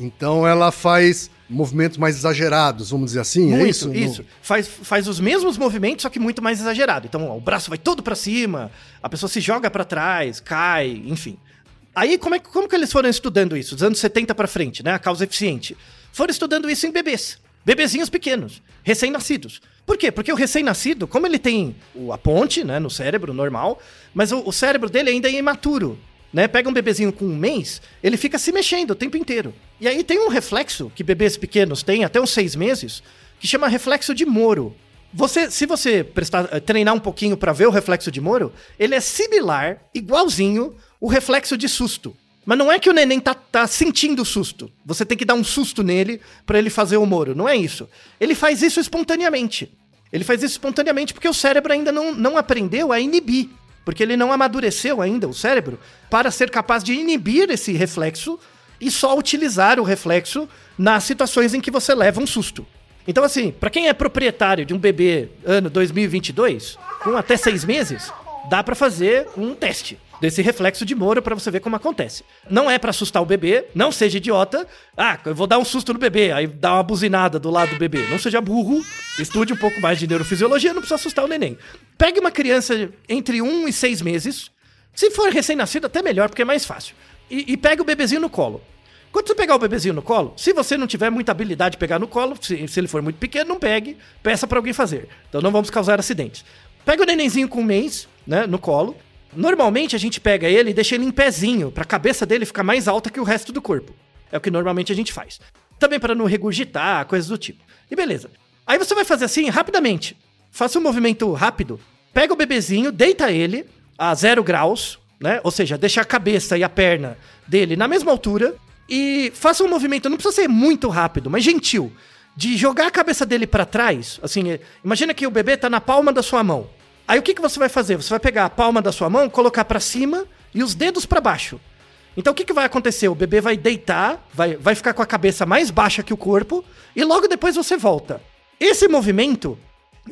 Speaker 1: Então ela faz movimentos mais exagerados, vamos dizer assim,
Speaker 2: muito,
Speaker 1: é isso?
Speaker 2: isso.
Speaker 1: No-
Speaker 2: Faz, faz os mesmos movimentos, só que muito mais exagerado. Então, ó, o braço vai todo pra cima, a pessoa se joga pra trás, cai, enfim. Aí, como, é, que- como que eles foram estudando isso? Dos anos 70 pra frente, né? A causa eficiente. Foram estudando isso em bebês. Bebezinhos pequenos, recém-nascidos. Por quê? Porque o recém-nascido, como ele tem o- a ponte, né, no cérebro normal, mas o, o cérebro dele ainda é imaturo. Né? Pega um bebezinho com um mês, ele fica se mexendo o tempo inteiro. E aí tem um reflexo que bebês pequenos têm até uns seis meses, que chama reflexo de Moro. Você, se você prestar, eh, treinar um pouquinho para ver o reflexo de Moro, ele é similar, igualzinho, o reflexo de susto. Mas não é que o neném tá, tá sentindo susto. Você tem que dar um susto nele para ele fazer o Moro. Não é isso. Ele faz isso espontaneamente. Ele faz isso espontaneamente porque o cérebro ainda não, não aprendeu a inibir. Porque ele não amadureceu ainda o cérebro para ser capaz de inibir esse reflexo e só utilizar o reflexo nas situações em que você leva um susto. Então, assim, para quem é proprietário de um bebê ano 2022, com até seis meses, dá para fazer um teste desse reflexo de Moro para você ver como acontece. Não é para assustar o bebê, não seja idiota. Ah, eu vou dar um susto no bebê, aí dá uma buzinada do lado do bebê. Não seja burro, estude um pouco mais de neurofisiologia, não precisa assustar o neném. Pegue uma criança entre um e seis meses, se for recém-nascido, até melhor, porque é mais fácil. E, e pega o bebezinho no colo. Quando você pegar o bebezinho no colo, se você não tiver muita habilidade de pegar no colo, se, se ele for muito pequeno, não pegue, peça para alguém fazer. Então não vamos causar acidentes. Pega o nenenzinho com um mês, né, no colo. Normalmente a gente pega ele e deixa ele em pezinho, para a cabeça dele ficar mais alta que o resto do corpo. É o que normalmente a gente faz. Também para não regurgitar, coisas do tipo. E beleza. Aí você vai fazer assim, rapidamente. Faça um movimento rápido. Pega o bebezinho, deita ele a zero graus, né? Ou seja, deixa a cabeça e a perna dele na mesma altura e faça um movimento, não precisa ser muito rápido, mas gentil, de jogar a cabeça dele para trás. Assim, imagina que o bebê tá na palma da sua mão. Aí o que, que você vai fazer? Você vai pegar a palma da sua mão, colocar para cima e os dedos para baixo. Então o que, que vai acontecer? O bebê vai deitar, vai, vai ficar com a cabeça mais baixa que o corpo e logo depois você volta. Esse movimento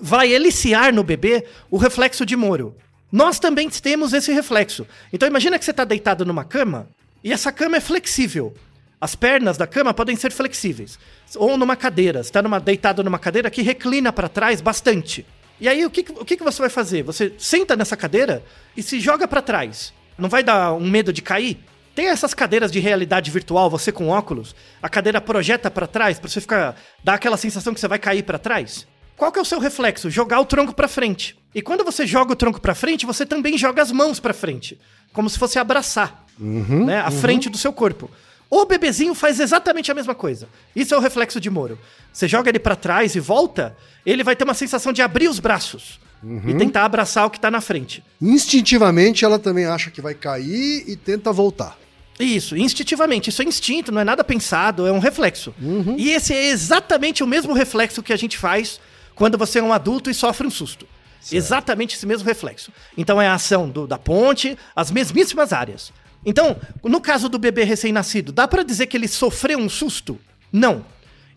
Speaker 2: vai eliciar no bebê o reflexo de Moro. Nós também temos esse reflexo. Então imagina que você está deitado numa cama e essa cama é flexível. As pernas da cama podem ser flexíveis. Ou numa cadeira. Você está deitado numa cadeira que reclina para trás bastante. E aí o, que, o que, que você vai fazer? Você senta nessa cadeira e se joga para trás. Não vai dar um medo de cair? Tem essas cadeiras de realidade virtual, você com óculos, a cadeira projeta para trás para você ficar dar aquela sensação que você vai cair para trás. Qual que é o seu reflexo? Jogar o tronco para frente. E quando você joga o tronco para frente, você também joga as mãos para frente, como se fosse abraçar, né, a frente do seu corpo. O bebezinho faz exatamente a mesma coisa. Isso é o reflexo de Moro. Você joga ele para trás e volta, ele vai ter uma sensação de abrir os braços e tentar abraçar o que tá na frente.
Speaker 1: Instintivamente ela também acha que vai cair e tenta voltar.
Speaker 2: Isso, instintivamente. Isso é instinto, não é nada pensado, é um reflexo. E esse é exatamente o mesmo reflexo que a gente faz quando você é um adulto e sofre um susto. Exatamente esse mesmo reflexo. Então é a ação do- da ponte, as mesmíssimas áreas. Então, no caso do bebê recém-nascido, dá pra dizer que ele sofreu um susto? Não.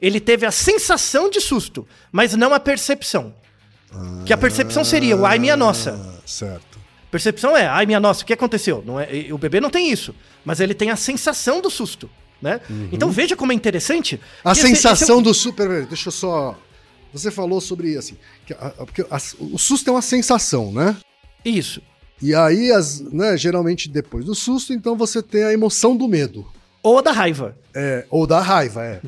Speaker 2: Ele teve a sensação de susto, mas não a percepção. Que a percepção seria o ai minha nossa.
Speaker 1: Ah, certo.
Speaker 2: Percepção é, ai minha nossa, o que aconteceu? Não é, o bebê não tem isso, mas ele tem a sensação do susto, né? Então veja como é interessante.
Speaker 1: A
Speaker 2: esse-
Speaker 1: sensação
Speaker 2: esse
Speaker 1: do super. Deixa eu só. Você falou sobre assim. que a- a- porque a- o susto é uma sensação, né?
Speaker 2: é Isso.
Speaker 1: E aí, as, né, geralmente depois do susto, então você tem a emoção do medo.
Speaker 2: Ou a da raiva.
Speaker 1: É, ou da raiva, é.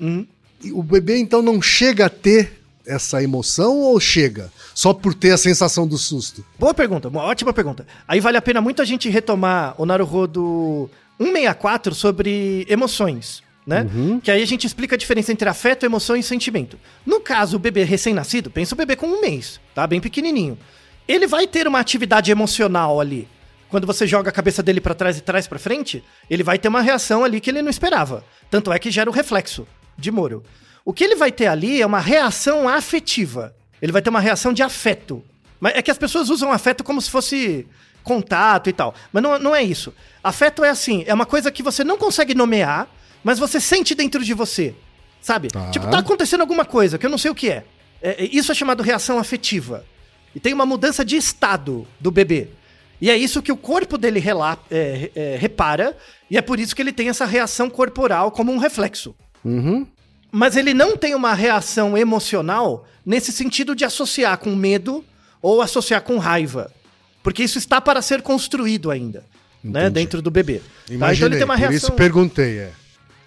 Speaker 2: Uhum.
Speaker 1: E o bebê, então, não chega a ter essa emoção ou chega? Só por ter a sensação do susto?
Speaker 2: Boa pergunta, uma ótima pergunta. Aí vale a pena muito a gente retomar o Naruhodo 164 sobre emoções, né? Que aí a gente explica a diferença entre afeto, emoção e sentimento. No caso, o bebê recém-nascido, pensa o bebê com um mês, tá? Bem pequenininho. Ele vai ter uma atividade emocional ali. Quando você joga a cabeça dele pra trás e traz pra frente, ele vai ter uma reação ali que ele não esperava. Tanto é que gera o reflexo de Moro. O que ele vai ter ali é uma reação afetiva. Ele vai ter uma reação de afeto. Mas é que as pessoas usam afeto como se fosse contato e tal. Mas não, não é isso. Afeto é assim, é uma coisa que você não consegue nomear, mas você sente dentro de você. Sabe?
Speaker 1: Tá.
Speaker 2: Tipo, tá acontecendo alguma coisa que eu não sei o que é. É, é- Isso é chamado reação afetiva. E tem uma mudança de estado do bebê. E é isso que o corpo dele rela- é, é, repara, e é por isso que ele tem essa reação corporal como um reflexo.
Speaker 1: Uhum.
Speaker 2: Mas ele não tem uma reação emocional nesse sentido de associar com medo ou associar com raiva. Porque isso está para ser construído ainda, né,
Speaker 1: Entendi.
Speaker 2: dentro do bebê. Tá? Então
Speaker 1: Imaginei,
Speaker 2: ele tem uma
Speaker 1: por
Speaker 2: reação.
Speaker 1: isso perguntei, é.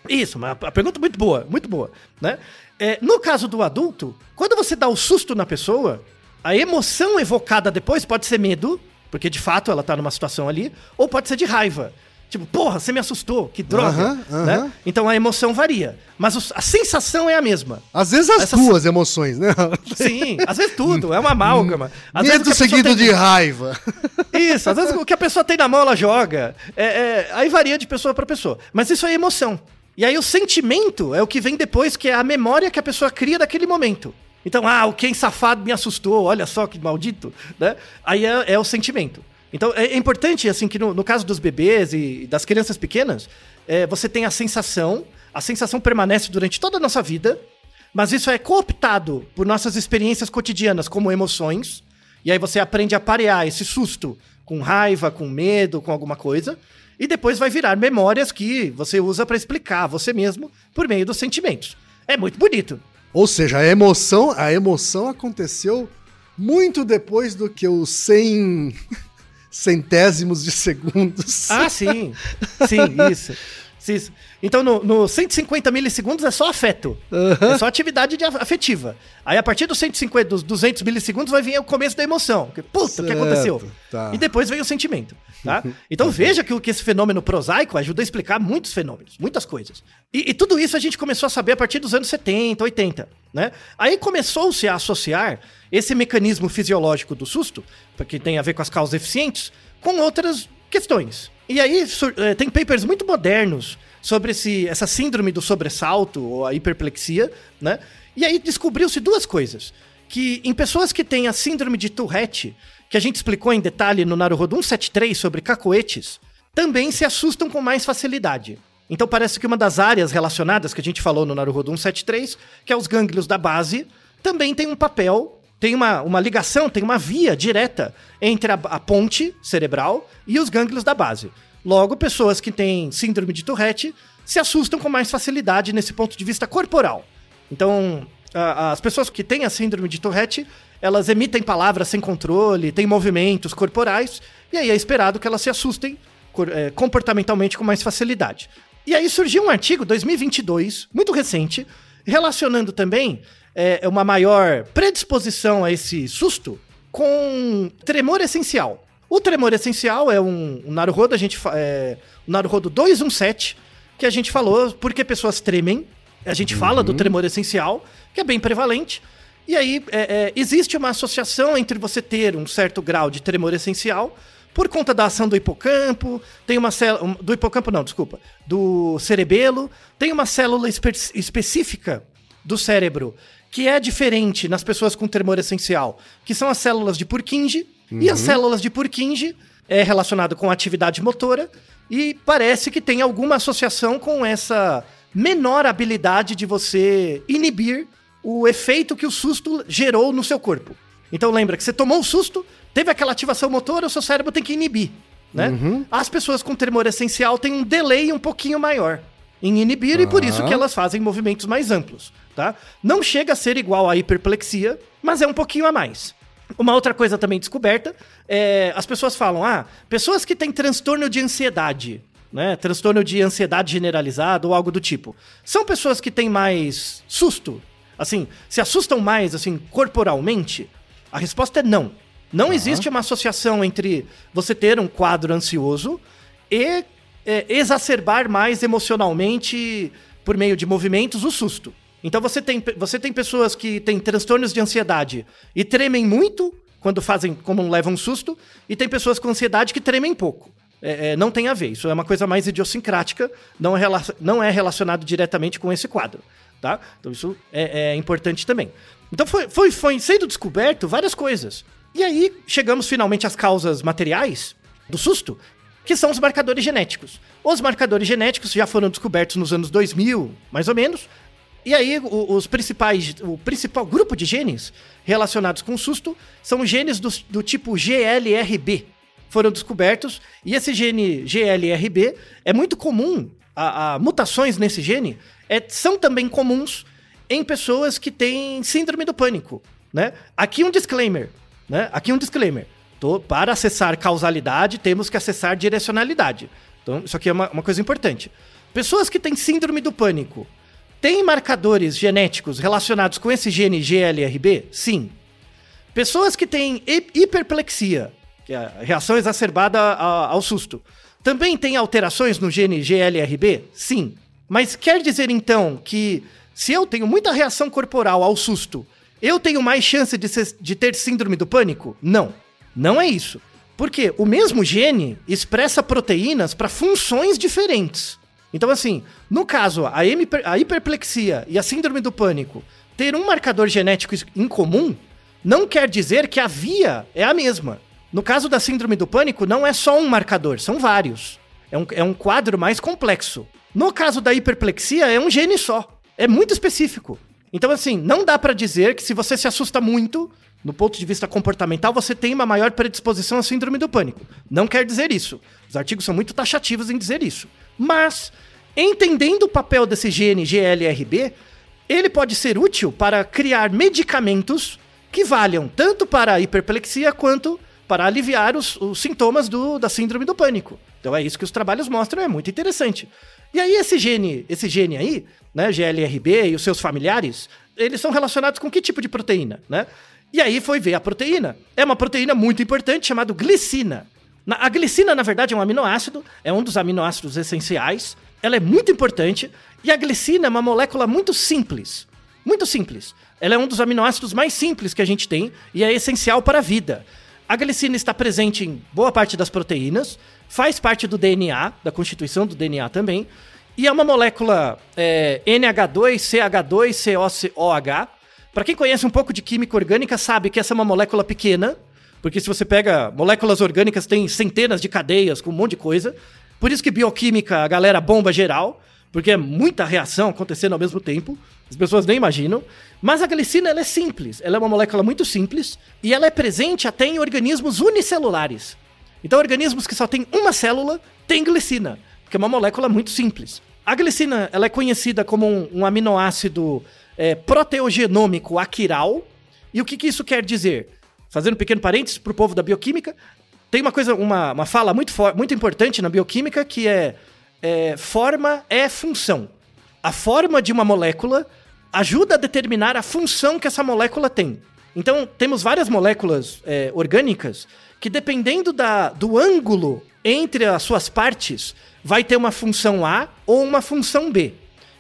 Speaker 2: Isso, uma, uma pergunta muito boa, muito boa, né? É, no caso do adulto, quando você dá o susto na pessoa, a emoção evocada depois pode ser medo, porque de fato ela tá numa situação ali, ou pode ser de raiva. Tipo, porra, você me assustou, que droga, né? Então a emoção varia, mas a sensação é a mesma.
Speaker 1: Às vezes as
Speaker 2: Essas-
Speaker 1: duas emoções, né?
Speaker 2: Sim, às vezes tudo, é uma amálgama. Às
Speaker 1: Medo seguido
Speaker 2: tem-
Speaker 1: de raiva.
Speaker 2: Isso, às vezes o que a pessoa tem na mão, ela joga. É, é, aí varia de pessoa pra pessoa. Mas isso é emoção. E aí o sentimento é o que vem depois, que é a memória que a pessoa cria daquele momento. Então, ah, o quem safado me assustou, olha só que maldito, né? Aí é, é o sentimento. Então é, é importante, assim, que no, no caso dos bebês e das crianças pequenas, é, você tem a sensação, a sensação permanece durante toda a nossa vida, mas isso é cooptado por nossas experiências cotidianas, como emoções, e aí você aprende a parear esse susto com raiva, com medo, com alguma coisa, e depois vai virar memórias que você usa pra explicar você mesmo por meio dos sentimentos. É muito bonito.
Speaker 1: Ou seja, a emoção, a emoção aconteceu muito depois do que os 100 centésimos de segundos.
Speaker 2: Ah, sim. Sim, isso. Isso. Então, no, no 150 milissegundos é só afeto. É só atividade afetiva. Aí, a partir dos 150, dos 200 milissegundos, vai vir o começo da emoção. Puta, o que
Speaker 1: Certo,
Speaker 2: aconteceu?
Speaker 1: tá.
Speaker 2: E depois vem o sentimento. Tá? Então, veja que, o- que esse fenômeno prosaico ajuda a explicar muitos fenômenos, muitas coisas. E, e tudo isso a gente começou a saber a partir dos anos 70, 80. Né? Aí começou-se a associar esse mecanismo fisiológico do susto, que tem a ver com as causas eficientes, com outras questões. E aí eh, tem papers muito modernos sobre esse, essa síndrome do sobressalto ou a hiperplexia, né? E aí descobriu-se duas coisas. Que em pessoas que têm a síndrome de Tourette, que a gente explicou em detalhe no Naruhodo 173 sobre cacoetes, também se assustam com mais facilidade. Então parece que uma das áreas relacionadas que a gente falou no Naruhodo 173, que é os gânglios da base, também tem um papel, tem uma, uma ligação, tem uma via direta entre a, a ponte cerebral e os gânglios da base. Logo, pessoas que têm síndrome de Tourette se assustam com mais facilidade nesse ponto de vista corporal. Então, as pessoas que têm a síndrome de Tourette, elas emitem palavras sem controle, têm movimentos corporais, e aí é esperado que elas se assustem eh, comportamentalmente com mais facilidade. E aí surgiu um artigo, 2022, muito recente, relacionando também eh, uma maior predisposição a esse susto com tremor essencial. O tremor essencial é um, um Naruhodo, a gente é, um Naruhodo 217, que a gente falou porque pessoas tremem. A gente fala do tremor essencial, que é bem prevalente. E aí é, é, existe uma associação entre você ter um certo grau de tremor essencial por conta da ação do hipocampo, tem uma célula. Do hipocampo, não, desculpa. Do cerebelo, tem uma célula espe- específica do cérebro que é diferente nas pessoas com tremor essencial, que são as células de Purkinje, e as células de Purkinje é relacionado com a atividade motora e parece que tem alguma associação com essa menor habilidade de você inibir o efeito que o susto gerou no seu corpo. Então lembra que você tomou um susto, teve aquela ativação motora, o seu cérebro tem que inibir, né? As pessoas com tremor essencial têm um delay um pouquinho maior em inibir e por isso
Speaker 1: Tá.
Speaker 2: que elas fazem movimentos mais amplos, tá? Não chega a ser igual à hiperplexia, mas é um pouquinho a mais. Uma outra coisa também descoberta é as pessoas falam: "Ah, pessoas que têm transtorno de ansiedade, né? Transtorno de ansiedade generalizado ou algo do tipo. São pessoas que têm mais susto, assim, se assustam mais assim corporalmente?" A resposta é não. Não existe uma associação entre você ter um quadro ansioso e é, exacerbar mais emocionalmente, por meio de movimentos, o susto. Então você tem, você tem pessoas que têm transtornos de ansiedade e tremem muito quando fazem, como levam um susto, e tem pessoas com ansiedade que tremem pouco. É, é, não tem a ver, isso é uma coisa mais idiosincrática, não é, não é relacionado diretamente com esse quadro. Tá? Então isso é, é importante também. Então foi, foi, foi sendo descoberto várias coisas. E aí chegamos finalmente às causas materiais do susto, que são os marcadores genéticos. Os marcadores genéticos já foram descobertos nos anos 2000, mais ou menos. E aí os principais, o principal grupo de genes relacionados com susto são genes do, do tipo GLRB. Foram descobertos e esse gene GLRB é muito comum. A, a mutações nesse gene é- são também comuns em pessoas que têm síndrome do pânico, né? Aqui um disclaimer, né? Aqui um disclaimer. Tô- para acessar causalidade, temos que acessar direcionalidade. Então, isso aqui é uma, uma coisa importante. Pessoas que têm síndrome do pânico têm marcadores genéticos relacionados com esse gene GLRB? Sim. Pessoas que têm hi- hiperplexia, que é a reação exacerbada ao susto, também têm alterações no gene GLRB? Sim. Mas quer dizer então que se eu tenho muita reação corporal ao susto, eu tenho mais chance de, ser- de ter síndrome do pânico? Não. Não é isso. Porque o mesmo gene expressa proteínas para funções diferentes. Então, assim, no caso, a, hemiper- a hiperplexia e a síndrome do pânico ter um marcador genético em comum não quer dizer que a via é a mesma. No caso da síndrome do pânico, não é só um marcador, são vários. É um, é um quadro mais complexo. No caso da hiperplexia, é um gene só. É muito específico. Então, assim, não dá pra dizer que se você se assusta muito, no ponto de vista comportamental, você tem uma maior predisposição à síndrome do pânico. Não quer dizer isso. Os artigos são muito taxativos em dizer isso. Mas, entendendo o papel desse gene GLRB, ele pode ser útil para criar medicamentos que valham tanto para a hiperplexia quanto para aliviar os, os sintomas do- da síndrome do pânico. Então é isso que os trabalhos mostram, é muito interessante. E aí esse gene, esse gene aí, né, GLRB e os seus familiares, eles são relacionados com que tipo de proteína, né? E aí foi ver a proteína. É uma proteína muito importante chamada glicina. A glicina, na verdade, é um aminoácido, é um dos aminoácidos essenciais. Ela é muito importante e a glicina é uma molécula muito simples. Muito simples. Ela é um dos aminoácidos mais simples que a gente tem e é essencial para a vida. A glicina está presente em boa parte das proteínas, faz parte do DNA, da constituição do DNA também, e é uma molécula é, NH2-CH2-COCOH. Para quem conhece um pouco de química orgânica, sabe que essa é uma molécula pequena, porque se você pega moléculas orgânicas, tem centenas de cadeias com um monte de coisa. Por isso que bioquímica, a galera bomba geral, porque é muita reação acontecendo ao mesmo tempo. As pessoas nem imaginam. Mas a glicina ela é simples, ela é uma molécula muito simples e ela é presente até em organismos unicelulares. Então, organismos que só têm uma célula têm glicina, que é uma molécula muito simples. A glicina ela é conhecida como um, um aminoácido é, proteogenômico aquiral. E o que, que isso quer dizer? Fazendo um pequeno parênteses para o povo da bioquímica, tem uma coisa, uma, uma fala muito, muito importante na bioquímica que é, é forma é função. A forma de uma molécula ajuda a determinar a função que essa molécula tem. Então, temos várias moléculas é, orgânicas que, dependendo da, do ângulo entre as suas partes, vai ter uma função A ou uma função B.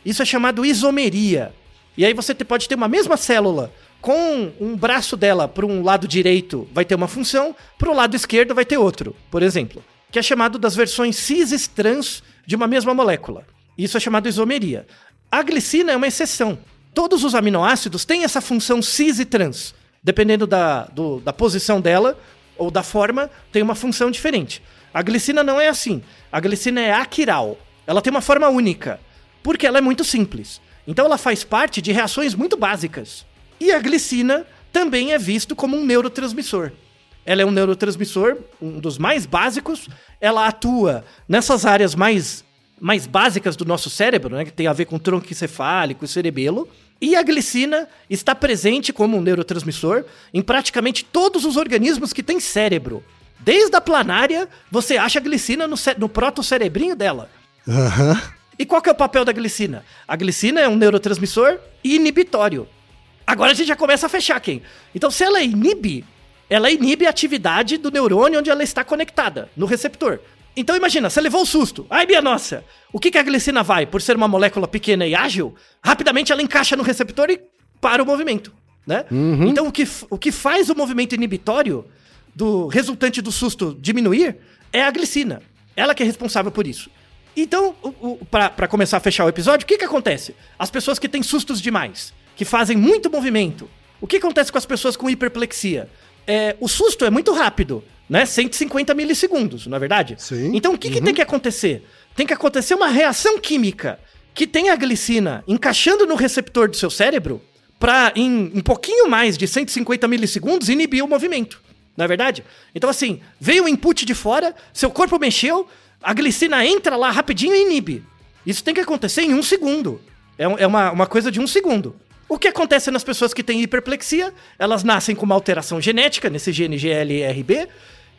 Speaker 2: Isso é chamado isomeria. E aí você pode ter uma mesma célula com um braço dela para um lado direito vai ter uma função, para o lado esquerdo vai ter outro, por exemplo, que é chamado das versões cis e trans de uma mesma molécula. Isso é chamado isomeria. A glicina é uma exceção. Todos os aminoácidos têm essa função cis e trans. Dependendo da, do- da posição dela ou da forma, tem uma função diferente. A glicina não é assim. A glicina é aquiral. Ela tem uma forma única, porque ela é muito simples. Então ela faz parte de reações muito básicas. E a glicina também é visto como um neurotransmissor. Ela é um neurotransmissor, um dos mais básicos. Ela atua nessas áreas mais, mais básicas do nosso cérebro, né, que tem a ver com tronco encefálico e cerebelo. E a glicina está presente como um neurotransmissor em praticamente todos os organismos que têm cérebro. Desde a planária, você acha a glicina no, no proto-cerebrinho dela.
Speaker 1: Aham.
Speaker 2: E qual que é o papel da glicina? A glicina é um neurotransmissor inibitório. Agora a gente já começa a fechar quem. Então, se ela inibe, ela inibe a atividade do neurônio onde ela está conectada, no receptor. Então imagina, você levou o susto. Ai, minha nossa! O que, que a glicina vai? Por ser uma molécula pequena e ágil, rapidamente ela encaixa no receptor e para o movimento. Né? Então o que, o que faz o movimento inibitório do resultante do susto diminuir é a glicina. Ela que é responsável por isso. Então, para começar a fechar o episódio, o que, que acontece? As pessoas que têm sustos demais, que fazem muito movimento. O que acontece com as pessoas com hiperplexia? É, o susto é muito rápido, né? 150 milissegundos, não é verdade?
Speaker 1: Sim.
Speaker 2: Então, o que, que tem que acontecer? Tem que acontecer uma reação química que tem a glicina encaixando no receptor do seu cérebro para, em um pouquinho mais de 150 milissegundos, inibir o movimento. Não é verdade? Então, assim, veio o input de fora, seu corpo mexeu, a glicina entra lá rapidinho e inibe. Isso tem que acontecer em um segundo. É, é uma, uma coisa de um segundo. O que acontece nas pessoas que têm hiperplexia? Elas nascem com uma alteração genética nesse gene GLRB,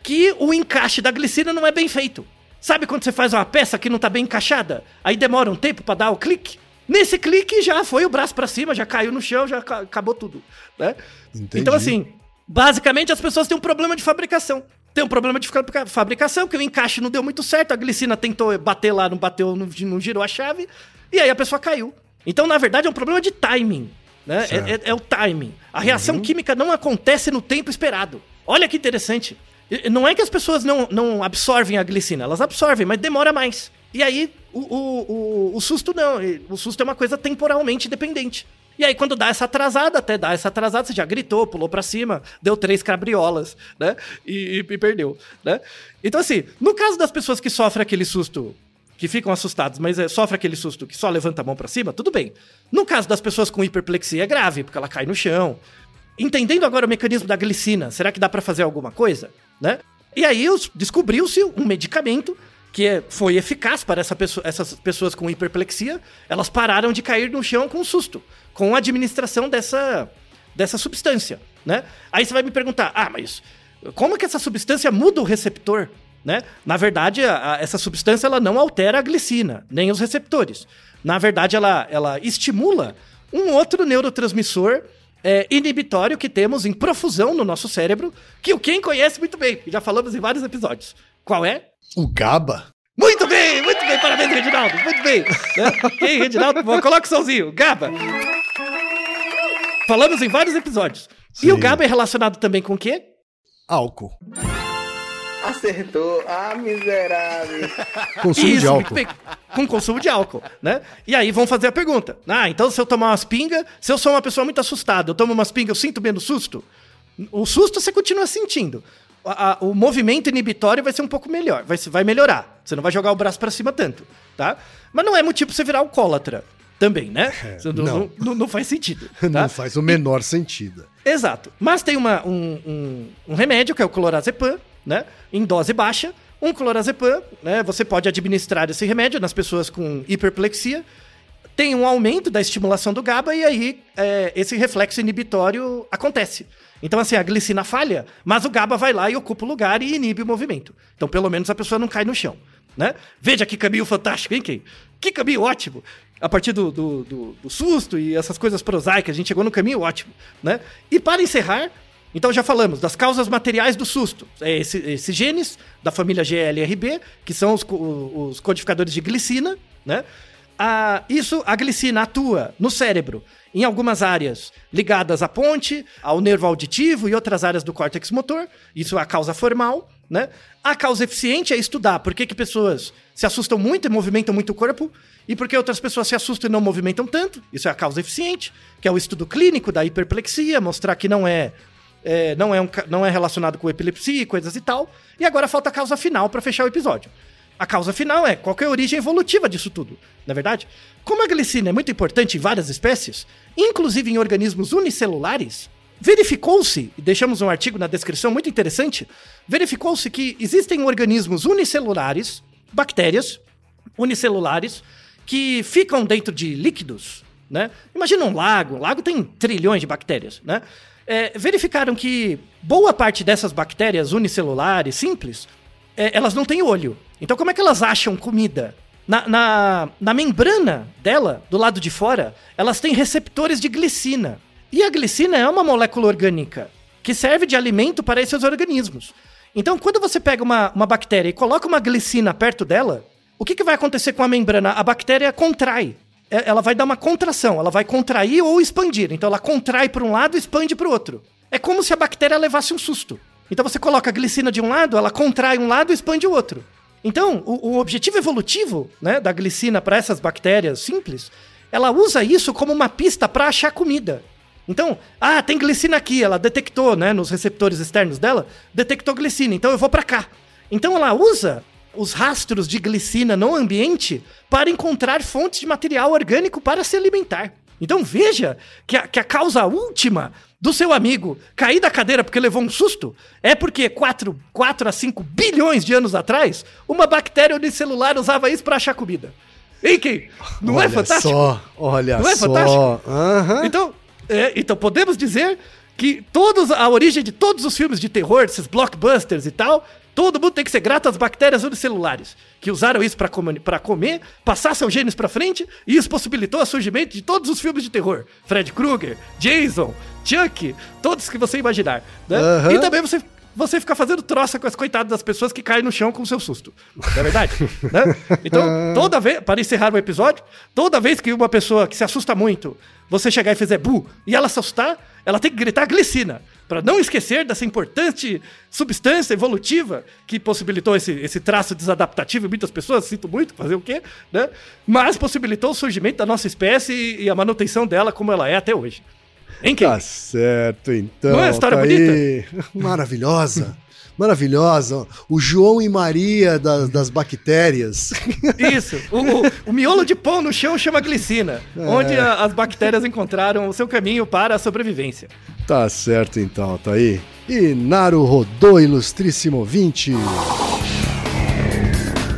Speaker 2: que o encaixe da glicina não é bem feito. Sabe quando você faz uma peça que não tá bem encaixada? Aí demora um tempo pra dar o clique? Nesse clique já foi o braço pra cima, já caiu no chão, já ca- acabou tudo, né?
Speaker 1: Entendi.
Speaker 2: Então assim, basicamente as pessoas têm um problema de fabricação. Tem um problema de fabrica- fabricação, que o encaixe não deu muito certo, a glicina tentou bater lá, não bateu, não, não girou a chave, e aí a pessoa caiu. Então, na verdade, é um problema de timing. Né? É, é- é o timing. A reação química não acontece no tempo esperado. Olha que interessante. Não é que as pessoas não, não absorvem a glicina, elas absorvem, mas demora mais. E aí, o, o, o, o susto não. O susto é uma coisa temporalmente dependente. E aí, quando dá essa atrasada, até dá essa atrasada, você já gritou, pulou pra cima, deu três cabriolas, né? E, e- e perdeu, né? Então, assim, no caso das pessoas que sofrem aquele susto, que ficam assustados, mas é, sofrem aquele susto que só levanta a mão pra cima, tudo bem. No caso das pessoas com hiperplexia, é grave, porque ela cai no chão. Entendendo agora o mecanismo da glicina, será que dá pra fazer alguma coisa, né? E aí descobriu-se um medicamento que é- foi eficaz para essa pessoa- essas pessoas com hiperplexia. Elas pararam de cair no chão com susto, com a administração dessa, dessa substância, né? Aí você vai me perguntar, ah, mas como que essa substância muda o receptor, né? Na verdade, a- a- essa substância ela não altera a glicina, nem os receptores. Na verdade, ela, ela estimula um outro neurotransmissor é, inibitório que temos em profusão no nosso cérebro, que o quem conhece muito bem, já falamos em vários episódios. Qual é?
Speaker 1: O GABA?
Speaker 2: Muito bem, muito bem, parabéns, Reginaldo, muito bem. Né? Quem, Reginaldo? Bom, Coloca o somzinho, GABA. Falamos em vários episódios. E o
Speaker 1: Sim.
Speaker 2: GABA é relacionado também com o quê?
Speaker 1: Álcool.
Speaker 4: Acertou. Ah, miserável.
Speaker 1: Consumo de
Speaker 2: Isso,
Speaker 1: álcool.
Speaker 2: muito bem. Com consumo de álcool, né? E aí vão fazer a pergunta. Ah, então se eu tomar umas pingas, se eu sou uma pessoa muito assustada, eu tomo umas pingas, eu sinto menos susto? O susto você continua sentindo. A- a- o movimento inibitório vai ser um pouco melhor, vai, vai melhorar. Você não vai jogar o braço pra cima tanto, tá? Mas não é motivo pra você virar alcoólatra também, né?
Speaker 1: É, não.
Speaker 2: não- não- não faz sentido. Tá?
Speaker 1: Não faz o menor sentido.
Speaker 2: Exato. Mas tem uma, um, um- um remédio, que é o clorazepam, né? Em dose baixa. Um clorazepam, né? Você pode administrar esse remédio nas pessoas com hiperplexia. Tem um aumento da estimulação do GABA e aí é, esse reflexo inibitório acontece. Então, assim, a glicina falha, mas o GABA vai lá e ocupa o lugar e inibe o movimento. Então, pelo menos a pessoa não cai no chão, né? Veja que caminho fantástico, hein, Ken? Que caminho ótimo! A partir do, do, do- do susto e essas coisas prosaicas, a gente chegou no caminho ótimo, né? E para encerrar, então já falamos das causas materiais do susto. É esse- esses genes da família GLRB, que são os, os codificadores de glicina, né? A- isso, a glicina atua no cérebro em algumas áreas ligadas à ponte, ao nervo auditivo e outras áreas do córtex motor. Isso é a causa formal, né? A causa eficiente é estudar por que, que pessoas se assustam muito e movimentam muito o corpo e por que outras pessoas se assustam e não movimentam tanto. Isso é a causa eficiente, que é o estudo clínico da hiperplexia, mostrar que não é é, não, é um não é relacionado com epilepsia e coisas e tal. E agora falta a causa final para fechar o episódio. A causa final é qual é a origem evolutiva disso tudo, na é verdade? Como a glicina é muito importante em várias espécies, inclusive em organismos unicelulares, verificou-se, e deixamos um artigo na descrição muito interessante, verificou-se que existem organismos unicelulares, bactérias unicelulares, que ficam dentro de líquidos, né? Imagina um lago, um lago tem trilhões de bactérias, né? É, verificaram que boa parte dessas bactérias unicelulares simples, é, elas não têm olho. Então como é que elas acham comida? Na, na, na membrana dela, do lado de fora, elas têm receptores de glicina. E a glicina é uma molécula orgânica que serve de alimento para esses organismos. Então, quando você pega uma, uma bactéria e coloca uma glicina perto dela, o que, que vai acontecer com a membrana? A bactéria contrai. É- Ela vai dar uma contração, ela vai contrair ou expandir. Então, ela contrai para um lado e expande para o outro. É como se a bactéria levasse um susto. Então, você coloca a glicina de um lado, ela contrai um lado e expande o outro. Então, o, o objetivo evolutivo né, da glicina para essas bactérias simples, ela usa isso como uma pista para achar comida. Então, ah, tem glicina aqui, ela detectou, né, nos receptores externos dela, detectou glicina, então eu vou para cá. Então ela usa os rastros de glicina no ambiente para encontrar fontes de material orgânico para se alimentar. Então veja que a, que a causa última do seu amigo cair da cadeira porque levou um susto é porque 4, 4 a 5 bilhões de anos atrás, uma bactéria unicelular usava isso para achar comida. Kim? Não é
Speaker 1: olha
Speaker 2: fantástico?
Speaker 1: só, olha
Speaker 2: Não é
Speaker 1: só.
Speaker 2: fantástico?
Speaker 1: Aham.
Speaker 2: Então, é, então podemos dizer que todos, a origem de todos os filmes de terror, esses blockbusters e tal, todo mundo tem que ser grato às bactérias unicelulares, que usaram isso para comer, pra comer, passar seus genes para frente, e isso possibilitou o surgimento de todos os filmes de terror. Fred Krueger, Jason, Chuck, todos que você imaginar. Né?
Speaker 1: Aham.
Speaker 2: E também você você fica fazendo troça com as coitadas das pessoas que caem no chão com o seu susto. Não é verdade? né? Então, toda vez, para encerrar o episódio, toda vez que uma pessoa que se assusta muito, você chegar e fizer bu e ela se assustar, ela tem que gritar glicina. Para não esquecer dessa importante substância evolutiva que possibilitou esse, esse traço desadaptativo em muitas pessoas, sinto muito, fazer o quê? Né? Mas possibilitou o surgimento da nossa espécie e, e a manutenção dela como ela é até hoje. Em quem?
Speaker 1: Tá certo, então.
Speaker 2: Não é uma história
Speaker 1: tá aí. Maravilhosa. Maravilhosa. O João e Maria das, das bactérias.
Speaker 2: Isso. O, o- miolo de pão no chão chama glicina,
Speaker 1: É.
Speaker 2: onde a- as bactérias encontraram o seu caminho para a sobrevivência.
Speaker 1: Tá certo, então, tá aí. E Naru rodou, ilustríssimo ouvinte.